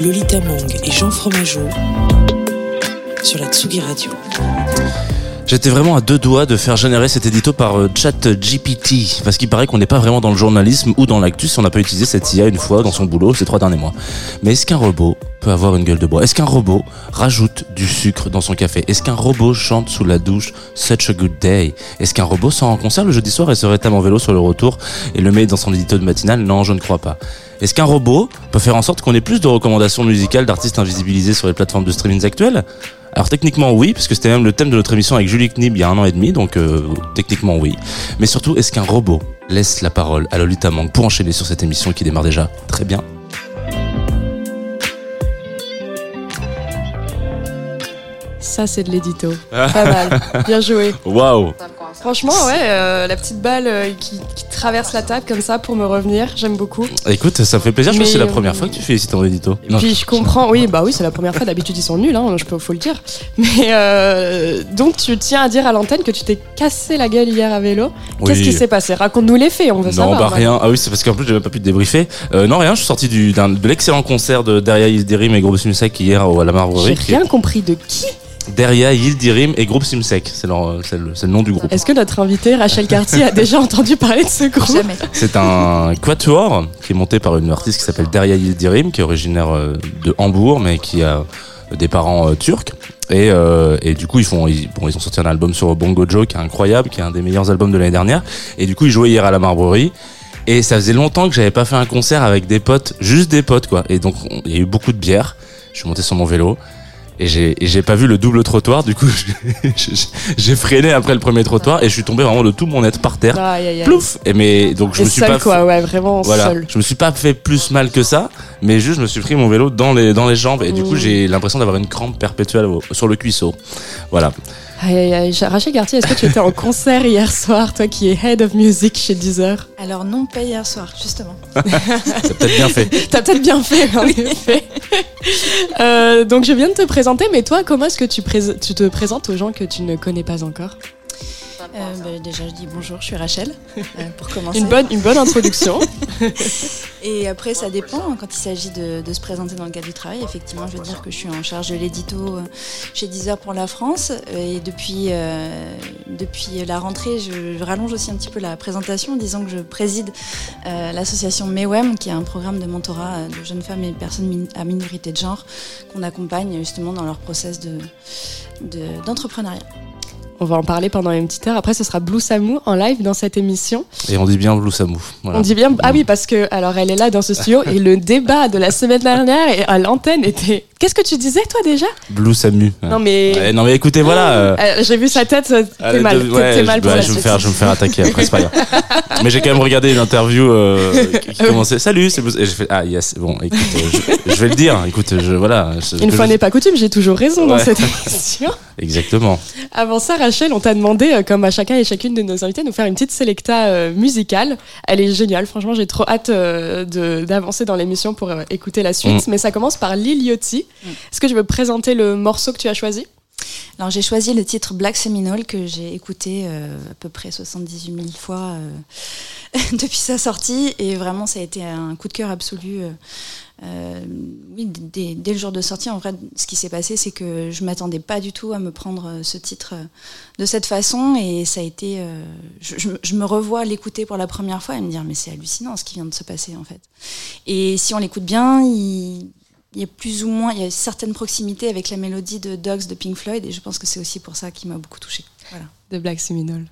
Lolita Mang et Jean Fromageau sur la Tsugi Radio. J'étais vraiment à deux doigts de faire générer cet édito par euh, ChatGPT, parce qu'il paraît qu'on n'est pas vraiment dans le journalisme ou dans l'actu si on n'a pas utilisé cette IA une fois dans son boulot ces trois derniers mois. Mais est-ce qu'un robot avoir une gueule de bois. Est-ce qu'un robot rajoute du sucre dans son café? Est-ce qu'un robot chante sous la douche Such a good day? Est-ce qu'un robot sort en concert le jeudi soir et se rétame en vélo sur le retour et le met dans son édito de matinale? Non, je ne crois pas. Est-ce qu'un robot peut faire en sorte qu'on ait plus de recommandations musicales d'artistes invisibilisés sur les plateformes de streaming actuelles? Alors techniquement oui, parce que c'était même le thème de notre émission avec Julie Knib il y a un an et demi, donc euh, techniquement oui. Mais surtout, est-ce qu'un robot laisse la parole à Lolita Mang pour enchaîner sur cette émission qui démarre déjà? Très bien Ça, c'est de l'édito. Pas mal. Bien joué. Waouh Franchement, ouais, euh, la petite balle euh, qui, qui traverse la table comme ça pour me revenir, j'aime beaucoup. Écoute, ça me fait plaisir, je pense que c'est la première fois que tu fais ici ton édito. Et puis je comprends, oui, bah oui, c'est la première fois. D'habitude, ils sont nuls, hein, je peux, faut le dire. Mais euh, donc, tu tiens à dire à l'antenne que tu t'es cassé la gueule hier à vélo. Qu'est-ce qui s'est passé? Raconte-nous les faits, on veut Non, savoir. bah voilà. rien. Ah oui, c'est parce qu'en plus, j'ai même pas pu te débriefer. Non, rien, je suis sorti du, de l'excellent concert de Deria Yildirim et Groupe Simsek hier au- à la J'ai Marbrerie. est- rien compris de qui. Deria Yildirim et Groupe Simsek, c'est, leur- c'est le, nom du groupe. Est-ce que notre invité Rachel Cartier a déjà entendu parler de ce groupe? Jamais. C'est un quatuor qui est monté par une artiste qui s'appelle Deria Yildirim, qui est originaire euh, de Hambourg, mais qui a des parents euh, turcs. Et, euh, et du coup, ils font, ils, bon, ils ont sorti un album sur Bongo Joe qui est incroyable, qui est un des meilleurs albums de l'année dernière. Et du coup, ils jouaient hier à la Marbrerie. Et ça faisait longtemps que j'avais pas fait un concert avec des potes, juste des potes quoi. Et donc, on- il y a eu beaucoup de bière. Je suis monté sur mon vélo. Et j'ai pas vu le double trottoir, du coup j'ai- freiné après le premier trottoir et je suis tombé vraiment de tout mon être par terre. Aïe. Plouf Et mais donc je Et me suis seul, pas quoi, ouais, vraiment voilà, seul. je me suis pas fait plus mal que ça, mais juste je me suis pris mon vélo dans les dans les jambes et du coup Mmh. j'ai l'impression d'avoir une crampe perpétuelle au- sur le cuisseau. Voilà. Aïe, aïe, aïe. Rachel Cartier, est-ce que tu étais en concert hier soir, toi qui es Head of Music chez Deezer? Alors non, pas hier soir, justement. T'as peut-être bien fait. T'as peut-être bien fait, en effet. Euh, donc je viens de te présenter, mais toi, comment est-ce que tu te présentes aux gens que tu ne connais pas encore? Euh, bah, déjà, je dis bonjour, je suis Rachel, euh, pour commencer. une bonne, une bonne introduction. Et après, ça dépend. hein, Quand il s'agit de, de se présenter dans le cadre du travail, effectivement, je veux dire que je suis en charge de l'édito euh, chez Deezer pour la France. Et depuis, euh, depuis la rentrée, je, je rallonge aussi un petit peu la présentation en disant que je préside euh, l'association MEWEM, qui est un programme de mentorat de jeunes femmes et personnes min- à minorité de genre, qu'on accompagne justement dans leur process de- de- d'entrepreneuriat. On va en parler pendant une petite heure. Après, ce sera Blue Samu en live dans cette émission. Et on dit bien Blue Samou. Voilà. On dit bien. Ah oui, parce que alors elle est là dans ce studio et le débat de la semaine dernière et à l'antenne était. Qu'est-ce que tu disais toi déjà? Blue Samu. Non mais. Ouais, non mais écoutez voilà. euh, Euh, J'ai vu sa tête. euh, T'es mal. de- ouais, mal pour je vais me faire je vais me faire attaquer après c'est pas grave. Mais j'ai quand même regardé une interview euh, qui qui commençait Salut, c'est Blue et j'ai fait ah yes bon écoute je, je vais le dire écoute je voilà je- Une fois n'est pas coutume, j'ai toujours raison dans cette émission. exactement. Avant ça, Rachel, on t'a demandé, comme à chacun et chacune de nos invités, de nous faire une petite sélecta musicale. Elle est géniale, franchement, j'ai trop hâte d'avancer dans l'émission pour écouter la suite. Mais ça commence par Lil Mm. Est-ce que je veux présenter le morceau que tu as choisi? Alors j'ai choisi le titre Black Seminole que j'ai écouté euh, à peu près 78 000 fois euh, depuis sa sortie et vraiment ça a été un coup de cœur absolu. euh, oui, dès, le jour de sortie, en vrai, ce qui s'est passé, c'est que je m'attendais pas du tout à me prendre ce titre de cette façon et ça a été. je, je me revois l'écouter pour la première fois et me dire mais c'est hallucinant ce qui vient de se passer en fait. Et si on l'écoute bien, il, il y a plus ou moins, il y a certaines proximités avec la mélodie de Dogs de Pink Floyd et je pense que c'est aussi pour ça qui m'a beaucoup touchée. Voilà. de Black Seminole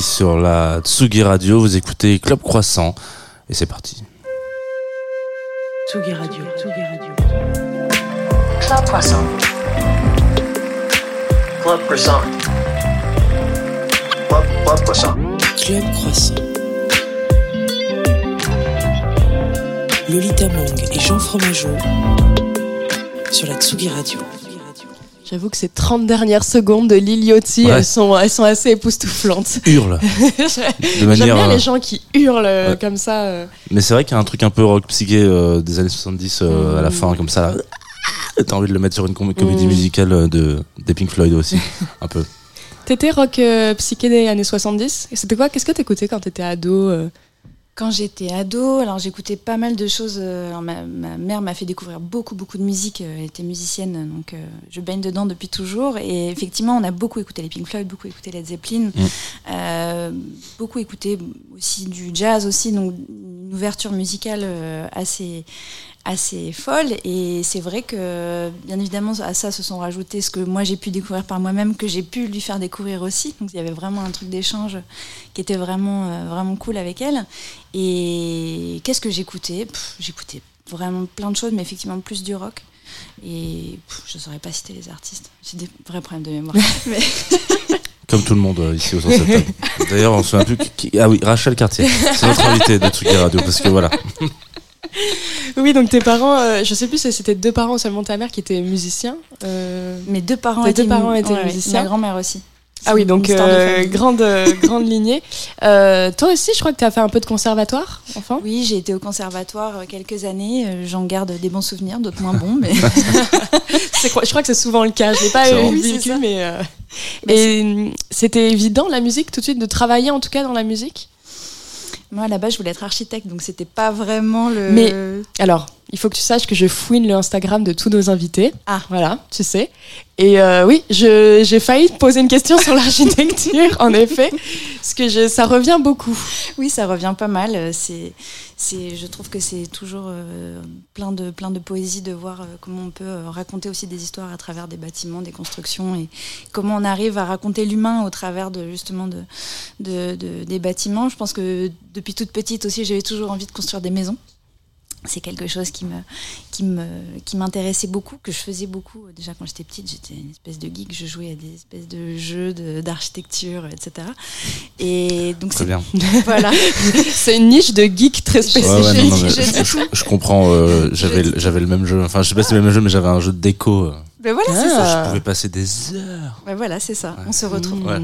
Sur la Tsugi Radio, vous écoutez Club Croissant et c'est parti. Tsugi Radio. Tsugi Radio. Club Croissant. Club Croissant. Club, Club Croissant. Club Croissant. Lolita Mang et Jean Fromageau sur la Tsugi Radio. J'avoue que ces 30 dernières secondes de Liliotti, Ouais. elles, sont, elles sont assez époustouflantes. Hurle J'aime manière. bien euh, les gens qui hurlent euh, ouais. comme ça. euh. Mais c'est vrai qu'il y a un truc un peu rock psyché euh, des années 70 euh, à la Mm. fin, comme ça. T'as envie de le mettre sur une com- comédie Mm. musicale de, des Pink Floyd aussi, un peu. T'étais rock euh, psyché des années 70 Et C'était quoi? Qu'est-ce que t'écoutais quand t'étais ado Quand j'étais ado, alors j'écoutais pas mal de choses. euh, alors ma, ma mère m'a fait découvrir beaucoup, beaucoup de musique. euh, Elle était musicienne, donc euh, je baigne dedans depuis toujours. Et effectivement, on a beaucoup écouté les Pink Floyd, beaucoup écouté Led Zeppelin, Mm. euh, beaucoup écouté aussi du jazz aussi, donc une ouverture musicale assez assez folle et c'est vrai que bien évidemment à ça se sont rajoutés ce que moi j'ai pu découvrir par moi-même que j'ai pu lui faire découvrir aussi donc il y avait vraiment un truc d'échange qui était vraiment euh, vraiment cool avec elle et qu'est-ce que j'écoutais? J'écoutais vraiment plein de choses, mais effectivement plus du rock. Et pff, je ne saurais pas citer les artistes. J'ai des vrais problèmes de mémoire. mais Comme tout le monde euh, ici cette table. D'ailleurs, on se souvient plus qui... Ah oui, Rachel Cartier. C'est notre invité de Tsugi Radio, parce que voilà. Oui, donc tes parents, euh, je sais plus si c'était deux parents seulement ta mère qui étaient musiciens. euh. mes deux parents étaient, deux parents musiciens Ma grand-mère aussi. Ah oui, donc euh, grande, euh, grande lignée. Euh, toi aussi, je crois que tu as fait un peu de conservatoire, enfant. Oui, j'ai été au conservatoire quelques années. J'en garde des bons souvenirs, d'autres moins bons. Mais je crois que c'est souvent le cas. Je l'ai pas c'est vécu, mais. euh, Bah, Et euh, c'était évident la musique tout de suite de travailler en tout cas dans la musique? Moi, là-bas, je voulais être architecte, donc c'était pas vraiment le. Mais- Alors, il faut que tu saches que je fouine le Instagram de tous nos invités. Ah. Voilà, tu sais. Et euh, oui, j'ai failli te poser une question sur l'architecture, en effet, parce que je- ça revient beaucoup. Oui, ça revient pas mal. Euh, C'est, c'est, je trouve que c'est toujours euh, plein de plein de poésie de voir euh, comment on peut raconter aussi des histoires à travers des bâtiments, des constructions et comment on arrive à raconter l'humain au travers de justement de, de, de- des bâtiments. Je pense que depuis toute petite aussi, j'avais toujours envie de construire des maisons. C'est quelque chose qui me, qui me, qui m'intéressait beaucoup, que je faisais beaucoup. Déjà quand j'étais petite, j'étais une espèce de geek. Je jouais à des espèces de jeux de- d'architecture, etc. Et donc Très c'est bien. voilà. C'est une niche de geek très spécifique. ouais, non, non, mais je comprends. euh, j'avais, j'avais le même jeu. Enfin, je sais pas si c'est le même jeu, mais j'avais un jeu de déco. euh, Ben voilà, c'est ça. Ah. Je pouvais passer des heures. Ben voilà, c'est ça. On se retrouve. Mmh. Ouais.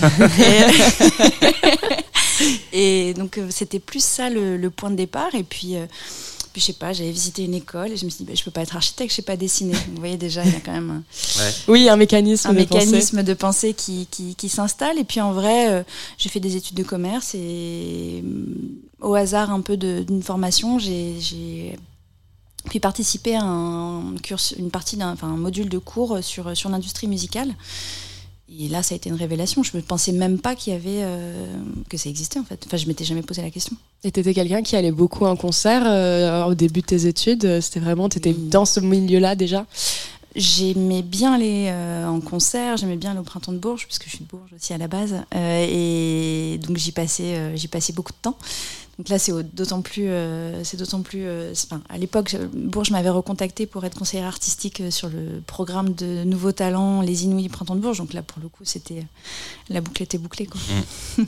Et, et donc euh, c'était plus ça le, le point de départ. Et puis, euh, puis je sais pas, j'avais visité une école et je me suis dit, ben, je peux pas être architecte, je sais pas dessiner. Vous voyez déjà, il y a quand même un, Oui, un mécanisme. un de pensée. mécanisme de pensée qui, qui, qui s'installe. Et puis en vrai, euh, j'ai fait des études de commerce et euh, au hasard un peu d'une formation, j'ai puis participer à un cursus, une partie d'un enfin, un module de cours sur, sur l'industrie musicale. Et là, ça a été une révélation. Je ne pensais même pas qu'il y avait euh, que ça existait en fait. Enfin, je m'étais jamais posé la question. Et t'étais quelqu'un qui allait beaucoup en concert euh, au début de tes études. euh, C'était vraiment, t'étais Oui. dans ce milieu-là déjà? J'aimais bien aller euh, en concert, j'aimais bien aller au printemps de Bourges, puisque je suis de Bourges aussi à la base. Et donc j'y passais, j'y passais beaucoup de temps. Donc là, c'est d'autant plus, euh, c'est d'autant plus. euh, enfin, à l'époque, Bourges m'avait recontacté pour être conseillère artistique euh, sur le programme de Nouveaux Talents, les Inouïs Printemps de Bourges. Donc là, pour le coup, c'était la boucle était bouclée. Quoi.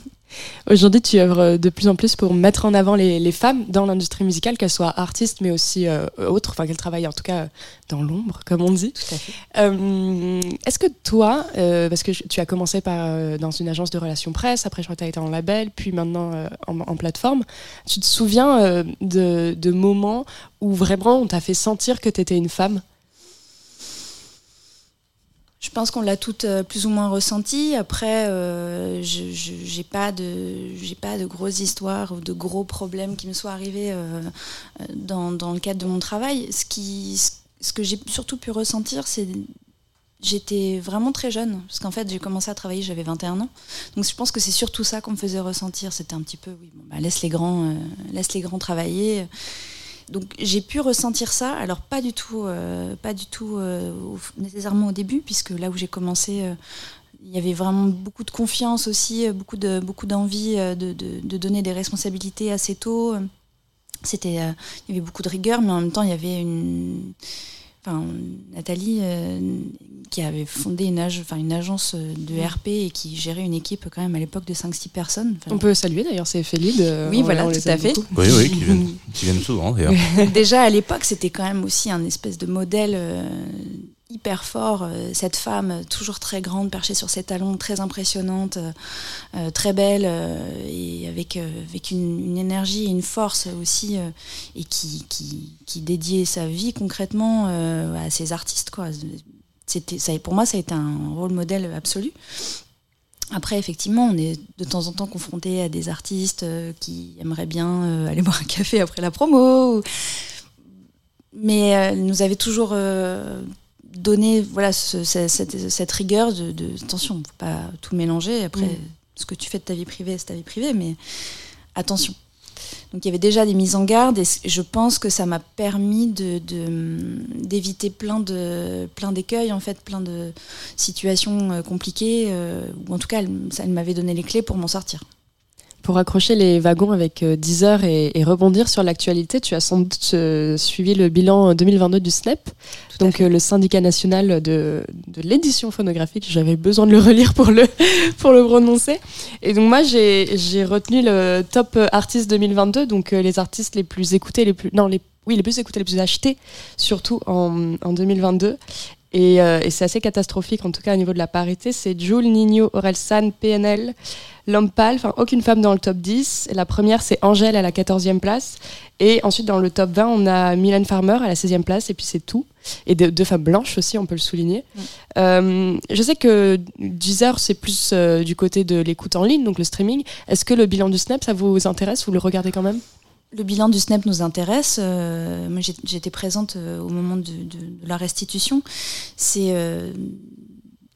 Aujourd'hui, tu œuvres de plus en plus pour mettre en avant les, les femmes dans l'industrie musicale, qu'elles soient artistes, mais aussi euh, autres, enfin qu'elles travaillent en tout cas dans l'ombre, comme on dit. Tout à fait. Euh, Est-ce que toi, euh, parce que tu as commencé par, euh, dans une agence de relations presse, après je crois que tu as été en label, puis maintenant euh, en, en plateforme, tu te souviens euh, de, de moments où vraiment on t'a fait sentir que tu étais une femme? Je pense qu'on l'a toutes euh, plus ou moins ressenti. Après, euh, je j'ai pas de pas de grosses histoires ou de gros problèmes qui me soient arrivés dans, dans le cadre de mon travail. Ce qui ce que j'ai surtout pu ressentir, c'est j'étais vraiment très jeune parce qu'en fait j'ai commencé à travailler j'avais 21 ans. Donc je pense que c'est surtout ça qu'on me faisait ressentir. C'était un petit peu oui bah, laisse les grands euh, laisse les grands travailler. Donc j'ai pu ressentir ça, alors pas du tout, euh, pas du tout euh, nécessairement au début, puisque là où j'ai commencé, il y avait vraiment beaucoup de confiance aussi, beaucoup de beaucoup d'envie de, de- de donner des responsabilités assez tôt. C'était, il y avait beaucoup de rigueur, mais en même temps il y avait une, enfin Nathalie euh, qui avait fondé une, ag- une agence euh, de RP et qui gérait une équipe quand même à l'époque de 5-6 personnes. Enfin, On peut saluer d'ailleurs, c'est Félide. euh, Oui, voilà, tout à fait. beaucoup. Oui, oui, qui viennent, qui viennent souvent d'ailleurs. Déjà à l'époque, c'était quand même aussi un espèce de modèle euh, hyper fort. euh, cette femme, euh, toujours très grande, perchée sur ses talons, très impressionnante, euh, très belle, et avec, une, énergie et une force aussi, et qui, qui, dédiait sa vie concrètement à ses artistes. Quoi. Pour moi, ça a été un rôle modèle absolu. Après, effectivement, on est de temps en temps confronté à des artistes qui aimeraient bien aller boire un café après la promo. Mais elle nous avait toujours donné voilà, ce- ce- cette, cette rigueur de, de attention, faut pas tout mélanger. Après, Mm. ce que tu fais de ta vie privée, c'est ta vie privée, mais attention. Donc il y avait déjà des mises en garde et je pense que ça m'a permis de- d'éviter plein de plein d'écueils en fait, plein de situations euh, compliquées euh, ou en tout cas ça elle m'avait donné les clés pour m'en sortir. Pour accrocher les wagons avec euh, Deezer et, et rebondir sur l'actualité, tu as sans doute euh, suivi le bilan 2022 du SNEP, donc euh, le syndicat national de, de l'édition phonographique. J'avais besoin de le relire pour le, pour le prononcer. Et donc moi, j'ai j'ai retenu le top artiste 2022, donc euh, les artistes les plus écoutés, les plus... Non, les, oui, les plus écoutés, les plus achetés, surtout en, en 2022. Et, euh, et c'est assez catastrophique, en tout cas au niveau de la parité. C'est Jules, Nino, Orelsan, PNL, L'homme pâle, enfin aucune femme dans le top 10. Et la première, c'est Angèle à la 14e place. Et ensuite, dans le top 20, on a Mylène Farmer à la 16e place, et puis c'est tout. Et de- deux femmes blanches aussi, on peut le souligner. Mm. Euh, je sais que Deezer, c'est plus euh, du côté de l'écoute en ligne, donc le streaming. Est-ce que le bilan du Snap, ça vous intéresse? Vous le regardez quand même? Le bilan du SNEP nous intéresse. Euh, moi, j'étais présente euh, au moment de, la restitution. C'est euh,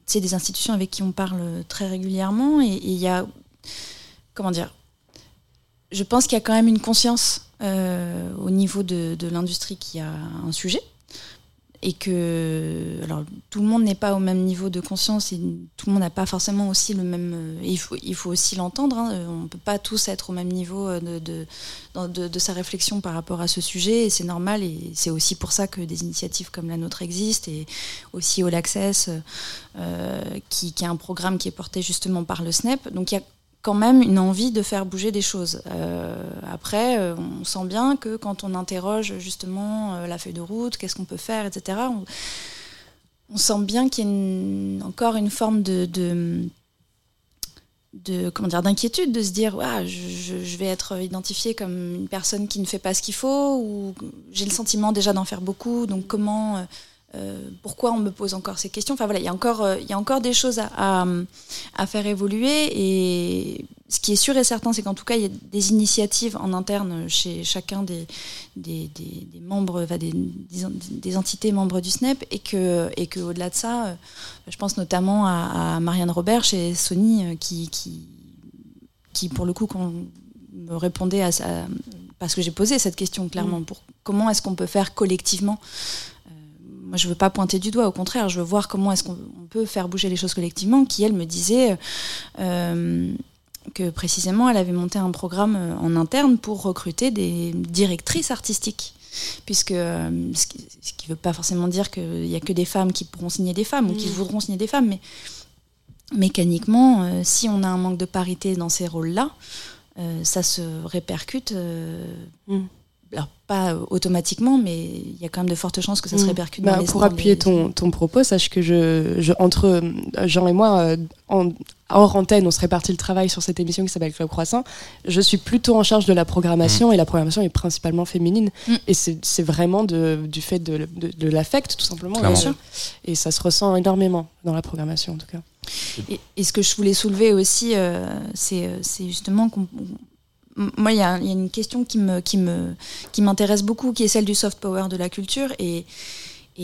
c'est des institutions avec qui on parle très régulièrement et il y a comment dire Je pense qu'il y a quand même une conscience au niveau de, de l'industrie qui a un sujet et que alors tout le monde n'est pas au même niveau de conscience et tout le monde n'a pas forcément aussi le même euh, il faut il faut aussi l'entendre hein, on peut pas tous être au même niveau euh, de, de, de sa réflexion par rapport à ce sujet et c'est normal et c'est aussi pour ça que des initiatives comme la nôtre existent et aussi All Access euh, qui, qui est un programme qui est porté justement par le SNEP donc il y a quand même une envie de faire bouger des choses. Euh, après, euh, on sent bien que quand on interroge justement euh, la feuille de route, qu'est-ce qu'on peut faire, etc., on, sent bien qu'il y a encore une forme de, de, comment dire d'inquiétude, de se dire je- je vais être identifiée comme une personne qui ne fait pas ce qu'il faut, ou j'ai le sentiment déjà d'en faire beaucoup, donc comment, euh, pourquoi on me pose encore ces questions? Enfin voilà, il y a encore, euh, il y a encore des choses à, à, à faire évoluer, et ce qui est sûr et certain, c'est qu'en tout cas, il y a des initiatives en interne chez chacun des, des, des- des membres, enfin, des, entités membres du SNEP, et que, et que au-delà de ça, euh, je pense notamment à, à Marianne Robert chez Sony, qui, qui, qui, pour le coup, quand me répondait à ça, parce que j'ai posé cette question clairement, pour comment est-ce qu'on peut faire collectivement moi, je veux pas pointer du doigt, au contraire, je veux voir comment est-ce qu'on on peut faire bouger les choses collectivement. Qui elle me disait, euh, que précisément elle avait monté un programme euh, en interne pour recruter des directrices artistiques. Puisque euh, ce qui ne veut pas forcément dire qu'il n'y a que des femmes qui pourront signer des femmes ou qui Mm. voudront signer des femmes, mais mécaniquement, euh, si on a un manque de parité dans ces rôles-là, euh, ça se répercute. euh, Mm. Alors pas automatiquement, mais il y a quand même de fortes chances que ça se Mm. répercute Bah, dans les pour appuyer les- ton, ton propos, sache que je, je entre euh, Jean et moi, euh, en, hors antenne, on se répartit le travail sur cette émission qui s'appelle Club Croissant. Je suis plutôt en charge de la programmation et la programmation est principalement féminine. Mm. Et c'est c'est vraiment de, du fait de, de, de l'affect, tout simplement. Et, euh, et ça se ressent énormément dans la programmation, en tout cas. Et, et ce que je voulais soulever aussi, euh, c'est euh, c'est justement qu'on. Moi, il y, a une question qui me qui me qui m'intéresse beaucoup, qui est celle du soft power de la culture, et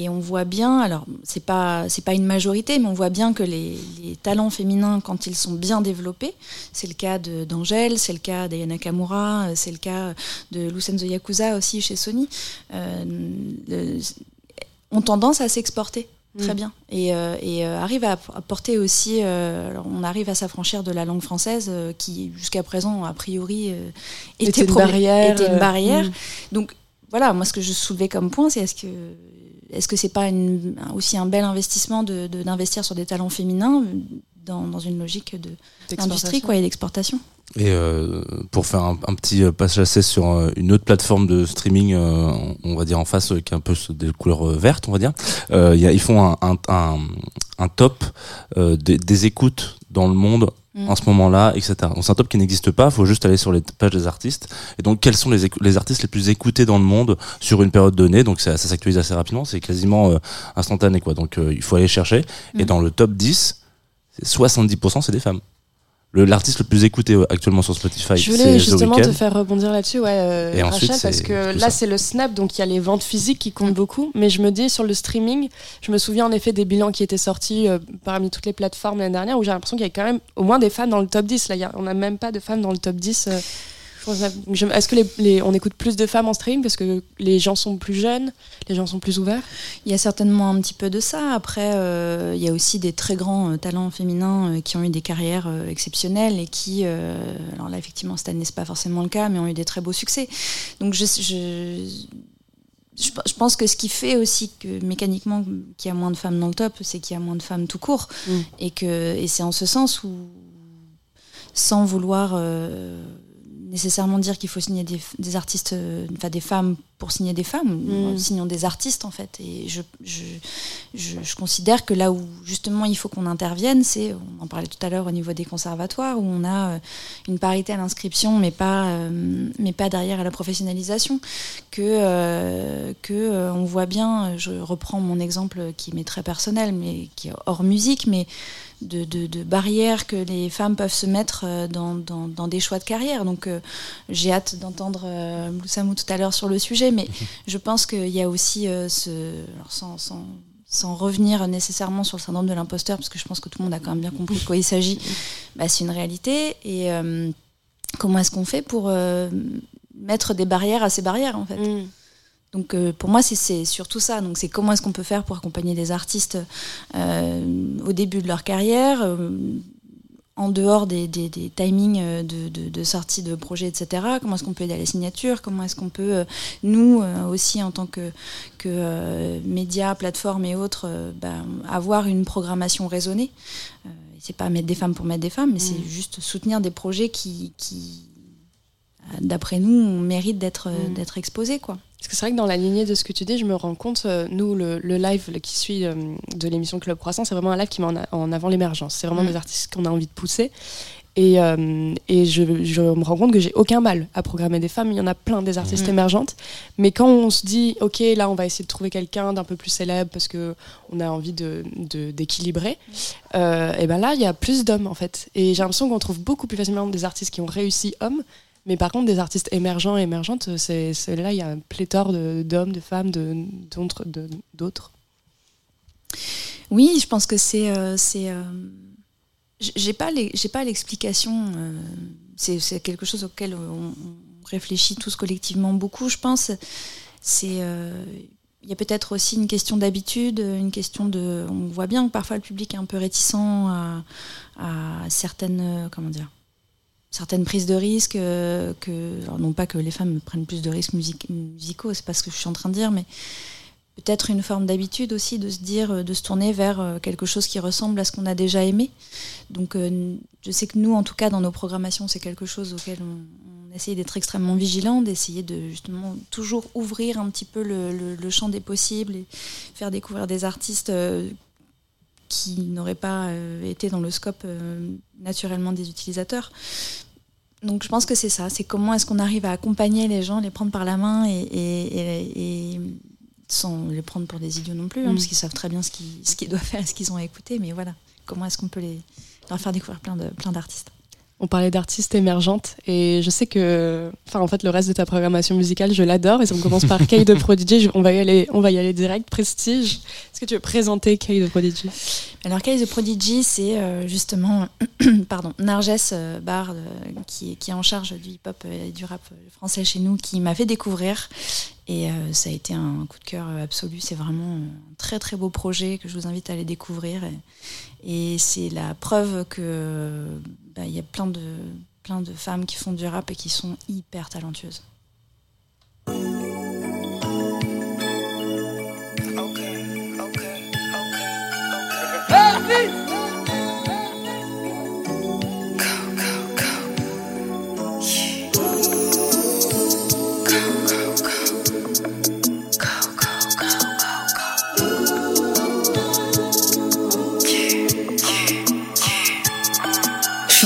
on voit bien. Alors, c'est pas c'est pas une majorité, mais on voit bien que les, talents féminins, quand ils sont bien développés, c'est le cas d'Angèle, c'est le cas d'Ayana Nakamura, euh, c'est le cas de Lucenzo Yakuza aussi chez Sony, euh, ont tendance à s'exporter. Très Mm. bien. Et, euh, et euh, arrive à apporter aussi, euh, alors on arrive à s'affranchir de la langue française euh, qui jusqu'à présent a priori euh, était, Était une barrière, était une euh, barrière. mm. Donc voilà, moi ce que je soulevais comme point, c'est est-ce que est-ce que c'est pas une- aussi un bel investissement de de- d'investir sur des talents féminins dans, dans une logique de d'industrie quoi et d'exportation. Et euh, pour faire un, un petit euh, passage sur euh, une autre plateforme de streaming, euh, on va dire en face, euh, qui est un peu des couleurs vertes, on va dire, euh, il y a- ils font un, un, un, un top euh, des, des écoutes dans le monde Mm. en ce moment-là, etc. Donc c'est un top qui n'existe pas, faut juste aller sur les pages des artistes. Et donc quels sont les, les artistes les plus écoutés dans le monde sur une période donnée? Donc ça, ça s'actualise assez rapidement, c'est quasiment euh, instantané, quoi. Donc euh, il faut aller chercher. Et Mm. dans le top 10, c'est 70% c'est des femmes. Le- L'artiste le plus écouté euh, actuellement sur Spotify, Je voulais justement te faire rebondir là-dessus, ouais, euh, Et ensuite, Rachel, parce que là c'est le snap, donc il y a les ventes physiques qui Mm. comptent beaucoup. Mais je me dis sur le streaming, je me souviens en effet des bilans qui étaient sortis euh, parmi toutes les plateformes l'année dernière, où j'ai l'impression qu'il y a quand même au moins des femmes dans le top 10. Là, il y a- on n'a même pas de femmes dans le top 10. euh, Est-ce que les, les- on écoute plus de femmes en streaming parce que les gens sont plus jeunes, les gens sont plus ouverts? Il y a certainement un petit peu de ça. Après, euh, il y a aussi des très grands euh, talents féminins euh, qui ont eu des carrières exceptionnelles et qui, alors là, effectivement, cette année, c'est pas forcément le cas, mais ont eu des très beaux succès. Donc, je, je, je, je pense que ce qui fait aussi que mécaniquement qu'il y a moins de femmes dans le top, c'est qu'il y a moins de femmes tout court. Mm. Et, que, et c'est en ce sens où, sans vouloir euh, nécessairement dire qu'il faut signer des, des artistes, euh, enfin des femmes pour signer des femmes, Mm. signons des artistes en fait. Et je, je, je, je considère que là où justement il faut qu'on intervienne, c'est, on en parlait tout à l'heure au niveau des conservatoires, où on a euh, une parité à l'inscription, mais pas, euh, mais pas derrière à la professionnalisation, que, euh, que on voit bien, je reprends mon exemple qui m'est très personnel, mais qui est hors musique, mais de, de, de barrières que les femmes peuvent se mettre euh, dans, dans, dans des choix de carrière. Donc euh, j'ai hâte d'entendre euh, Moussamou tout à l'heure sur le sujet, mais je pense qu'il y a aussi euh, ce... Alors sans, sans, sans revenir nécessairement sur le syndrome de l'imposteur, parce que je pense que tout le monde a quand même bien compris de quoi il s'agit, bah, c'est une réalité. Et euh, comment est-ce qu'on fait pour euh, mettre des barrières à ces barrières, en fait? Mm. Donc euh, pour moi, c'est- surtout ça. Donc c'est comment est-ce qu'on peut faire pour accompagner des artistes euh, au début de leur carrière, euh, en dehors des, des- des timings euh, de, de- de sortie de projets, etc. Comment est-ce qu'on peut aider à la signature? Comment est-ce qu'on peut, euh, nous euh, aussi, en tant que, que euh, médias, plateformes et autres, ben, avoir une programmation raisonnée euh, C'est pas mettre des femmes pour mettre des femmes, mais c'est Mm. juste soutenir des projets qui, qui d'après nous, méritent d'être euh, Mm. d'être exposés, quoi. Parce que c'est vrai que dans la lignée de ce que tu dis, je me rends compte, euh, nous, le, le live le- qui suit euh, de l'émission Club Croissant, c'est vraiment un live qui met en, a- en avant l'émergence. C'est vraiment Mm. des artistes qu'on a envie de pousser. Et, euh, et je, je me rends compte que j'ai aucun mal à programmer des femmes. Il y en a plein des artistes Mhm. émergentes. Mais quand on se dit, OK, là, on va essayer de trouver quelqu'un d'un peu plus célèbre parce qu'on a envie de- de- d'équilibrer, euh, et ben là, il y a plus d'hommes, en fait. Et j'ai l'impression qu'on trouve beaucoup plus facilement des artistes qui ont réussi hommes. Mais par contre, des artistes émergents et émergentes, c'est là, il y a un pléthore d'hommes, de, femmes, de- d'autres. de- d'autres. Oui, je pense que c'est. euh, c'est, euh, j'ai pas l'explication. euh, c'est quelque chose auquel on, on réfléchit tous collectivement beaucoup, je pense. C'est. euh, il y a peut-être aussi une question d'habitude, une question de. On voit bien que parfois le public est un peu réticent à, à certaines. euh, Comment dire certaines prises de risques, euh, que, non pas que les femmes prennent plus de risques music- musicaux, c'est pas ce que je suis en train de dire, mais peut-être une forme d'habitude aussi de se dire, euh, de se tourner vers euh, quelque chose qui ressemble à ce qu'on a déjà aimé. Donc je sais que nous, en tout cas, dans nos programmations, c'est quelque chose auquel on, essaye d'être extrêmement vigilant, d'essayer de justement toujours ouvrir un petit peu le, le- champ des possibles et faire découvrir des artistes qui n'auraient pas euh, été dans le scope euh, naturellement des utilisateurs. Donc je pense que c'est ça, c'est comment est-ce qu'on arrive à accompagner les gens, les prendre par la main et, et- et- et sans les prendre pour des idiots non plus, hein, Mm. parce qu'ils savent très bien ce qu'ils, ce qu'ils doivent faire et ce qu'ils ont à écouter, mais voilà, comment est-ce qu'on peut les, leur faire découvrir plein, de, plein d'artistes. On parlait d'artistes émergentes et je sais que, enfin en fait le reste de ta programmation musicale je l'adore et ça on commence par Kay de Prodigy, Je- on va y aller, on va y aller direct. Prestige, est-ce que tu veux présenter Kay de Prodigy? Alors Case the Prodigy, c'est euh, justement pardon, Narges euh, Bard, euh, qui, qui est en charge du hip-hop et du rap français chez nous, qui m'a fait découvrir. Et euh, ça a été un coup de cœur absolu. C'est vraiment un très très beau projet que je vous invite à aller découvrir. Et, et c'est la preuve que euh, bah, il y a plein de femmes qui font du rap et qui sont hyper talentueuses.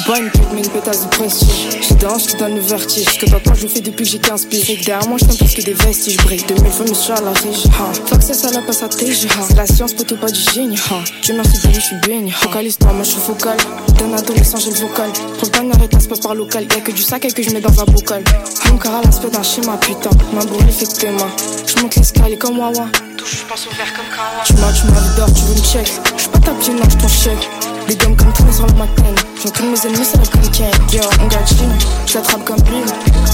Pas une pute mais une pétasse de prestige Je danse, je te donne le vertige. Ce que papa je fais depuis que j'ai 15 piges Et que derrière moi je plus que des vestiges Break 2000 fois mais je suis à la riche. Fuck c'est ça la passe à. C'est la science plutôt pas du génie. Dieu merci Dieu je suis béni. Focalise-toi moi je suis focal. D'un adolescent j'ai le vocal. Pour le temps arrête ça se passe par local. Y'a que du sac et que je mets dans un bocal Mon cœur à l'aspect d'un schéma putain. Ma bourrée fait que tes mains Je monte l'escalier comme Wawa. Touche je pense au verre comme Kawa. Tu m'as, tu m'as tu veux me check. Je suis pas ta pied, non, je ton chèque les gommes comme tous sur le matin. J'entoure mes ennemis, c'est la comme Ken. Yo, on chine, j'attrape comme lui.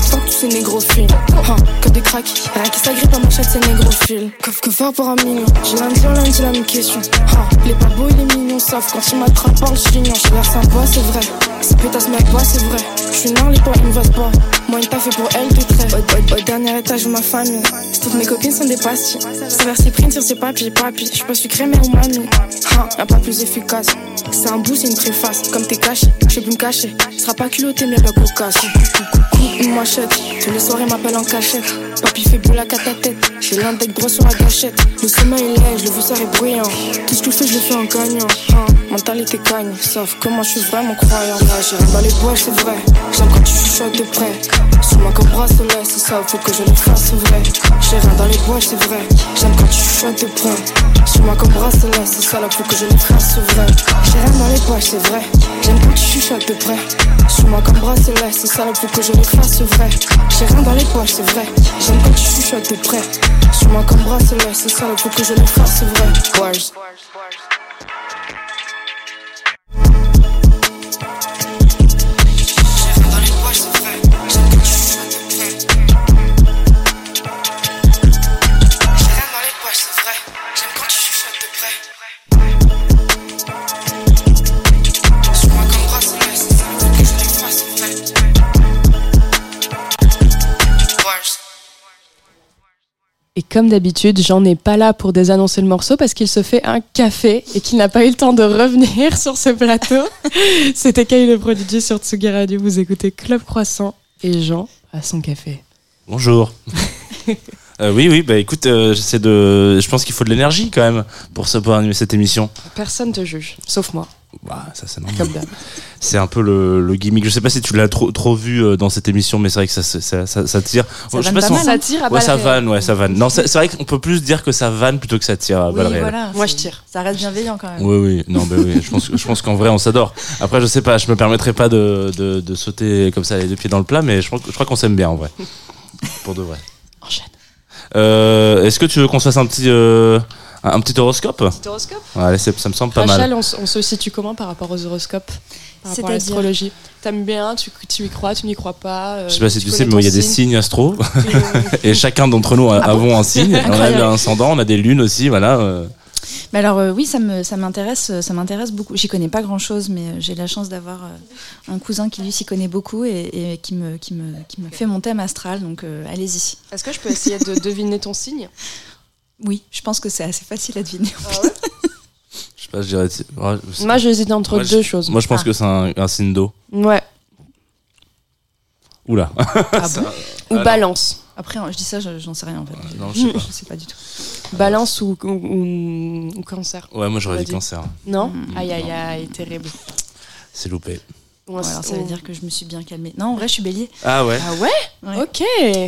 Fuck tous ces négrophiles. Ha, que des cracks. Rien qui s'agrippe à ma chatte, c'est négrophiles. Que, que faire pour un million J'ai lundi, lundi la même question. Ha, il est pas beau, il est mignon, sauf quand il m'attrape par le chignon. J'ai l'air sympa, c'est vrai. Ces pétasses m'aident pas, c'est vrai. J'suis nard, les points, ils me votent pas. Moi, une taf fait pour elle, tout très. Au, dernier étage de ma famille. Toutes mes copines sont des pastilles. Ça verse ses primes sur ses papiers, papiers. J'suis pas sucré, mais mamie. Ha, y'a pas plus efficace. C'est un bout, c'est une préface. Comme t'es caché, je plus me cacher. Sera pas culotté, mais pas cocasse. Une machette, tous les soirs, m'appelle en cachette. Papy fait boule à quatre à tête. J'ai l'index droit sur la gâchette. Le sommeil il est, je le ça est bruyant. Tout ce que je fais, je le fais en gagnant. Hein, mentalité cagne, sauf moi je suis vraiment croyant. Là, j'irai dans les bois, c'est vrai. J'aime quand tu chuchotes de près. Sous moi comme bracelet, c'est ça, faut que je le fasse, c'est vrai. J'irai dans les bois, c'est vrai. J'aime quand tu chuchotes de près. Sous moi comme bracelet, c'est ça, là, faut que je le fasse, c'est vrai. J'irai dans les bois, c'est vrai. J'aime quand tu chuchotes de près. Sous moi comme bracelet, c'est ça, là, faut que je le fasse, c'est vrai. J'ai rien dans les poches, c'est vrai. J'aime quand tu chuchotes de près. Sous moi comme bracelet, c'est ça, là, faut que je le fasse, c'est vrai. Bars. Et comme d'habitude, Jean n'est pas là pour désannoncer le morceau parce qu'il se fait un café et qu'il n'a pas eu le temps de revenir sur ce plateau. C'était Kay le Prodigy sur Tsugi Radio. Vous écoutez Club Croissant et Jean à son café. Bonjour. Euh, oui, oui, bah écoute, euh, j'essaie de. Je pense qu'il faut de l'énergie quand même pour ça pour animer cette émission. Personne te juge, sauf moi, Bah, ça c'est normal. C'est un peu le, le gimmick. Je sais pas si tu l'as trop, trop vu euh, dans cette émission, mais c'est vrai que ça, ça, ça, tire. Ça je sais pas pas si on- Ça tire à Ouais, ça réelles. vanne, ouais, ça vanne. Non, c'est vrai qu'on peut plus dire que ça vanne plutôt que ça tire à Oui, voilà. Moi, je tire. Ça reste bienveillant quand même. Oui, oui, non, bah oui. Je pense, je pense qu'en vrai, on s'adore. Après, je sais pas, je me permettrai pas de, de, de sauter comme ça les deux pieds dans le plat, mais je, pense, que- je crois qu'on s'aime bien en vrai. Pour de vrai. Enchaîne. Euh, Est-ce que tu veux qu'on se fasse un petit, euh, un, un petit horoscope Horoscope Ouais, allez, c'est- ça me semble pas mal. Rachel, on, se- on se situe comment par rapport aux horoscopes Par rapport à l'astrologie? T'aimes bien, tu, tu y crois, tu n'y crois pas euh, Je sais pas si tu, sais, mais il y a des signe, signes astro et chacun d'entre nous a- Ah bon avons un signe. on a un ascendant, on a des lunes aussi, voilà. euh. Mais alors euh, oui, ça me ça m'intéresse euh, ça m'intéresse beaucoup. J'y connais pas grand chose, mais j'ai la chance d'avoir euh, un cousin qui lui s'y connaît beaucoup et, et qui me qui me qui me fait mon thème astral. Donc euh, allez-y. Est-ce que je peux essayer de deviner ton signe? Oui, je pense que c'est assez facile à deviner. Je sais pas, je dirais. ouais, je- Moi, j'hésite entre Moi, deux choses. Moi, je pense Ah. que c'est un, un signe d'eau. Ouais. Oula. Ah bon Ou balance. Après, je dis ça, je- j'en sais rien en fait. non, je sais pas. Je sais pas du tout. Balance ou, ou, ou- ou cancer. Ouais, moi j'aurais dit. cancer. Non Mm. Aïe, aïe, aïe, terrible. C'est loupé. Ça c'est- veut dire que je me suis bien calmée. Non, en vrai, je suis bélier. Ah ouais. Ah ouais, Ouais. Ok.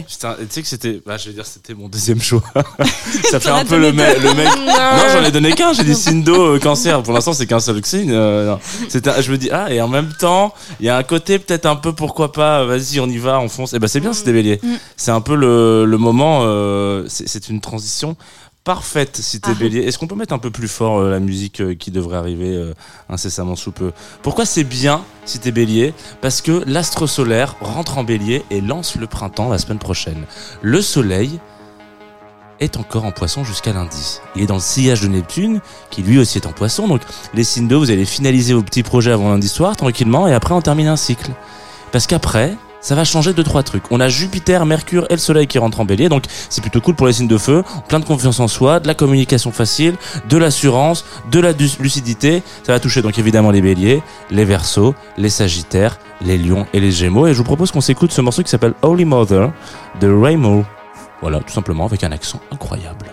Putain, tu sais que c'était. Bah, je vais dire, c'était mon deuxième choix. Ça fait un peu le, donné me- le mec. Non, j'en ai donné qu'un. J'ai dit signe d'eau, euh, cancer. Pour l'instant, c'est qu'un seul signe. euh. C'était, je me dis, ah, et en même temps, il y a un côté peut-être un peu, pourquoi pas, euh, vas-y, on y va, on fonce. Et ben, c'est bien, c'était bélier. Mm. C'est un peu le, le moment, euh, c'est une transition parfaite si t'es Ah. bélier. Est-ce qu'on peut mettre un peu plus fort euh, la musique euh, qui devrait arriver euh, incessamment sous peu? Pourquoi c'est bien si t'es bélier? Parce que l'astre solaire rentre en bélier et lance le printemps la semaine prochaine. Le soleil est encore en poisson jusqu'à lundi. Il est dans le sillage de Neptune, qui lui aussi est en poisson. Donc les signes d'eau, vous allez finaliser vos petits projets avant lundi soir, tranquillement, et après on termine un cycle. Parce qu'après, ça va changer deux trois trucs. On a Jupiter, Mercure et le Soleil qui rentrent en Bélier, donc c'est plutôt cool pour les signes de feu. Plein de confiance en soi, de la communication facile, de l'assurance, de la lucidité. Ça va toucher donc évidemment les Béliers, les Verseaux, les Sagittaires, les Lions et les Gémeaux. Et je vous propose qu'on s'écoute ce morceau qui s'appelle Holy Mother de Raymo. Voilà, tout simplement avec un accent incroyable.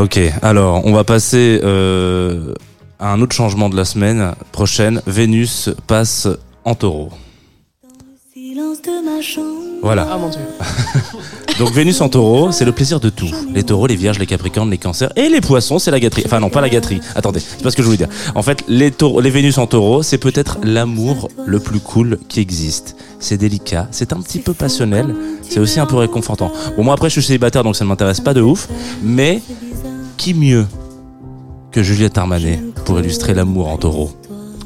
Ok, alors on va passer euh, à un autre changement de la semaine prochaine. Vénus passe en taureau. Voilà. Ah mon dieu. Donc Vénus en taureau, c'est le plaisir de tout. Les taureaux, les vierges, les capricornes, les cancers et les poissons, c'est la gâterie. Enfin non, pas la gâterie. Attendez, c'est pas ce que je voulais dire. En fait, les, taureaux, les Vénus en taureau, c'est peut-être l'amour le plus cool qui existe. C'est délicat, c'est un petit peu passionnel, c'est aussi un peu réconfortant. Bon, moi après, je suis célibataire, donc ça ne m'intéresse pas de ouf. Mais qui mieux que Juliette Armanet pour illustrer l'amour en taureau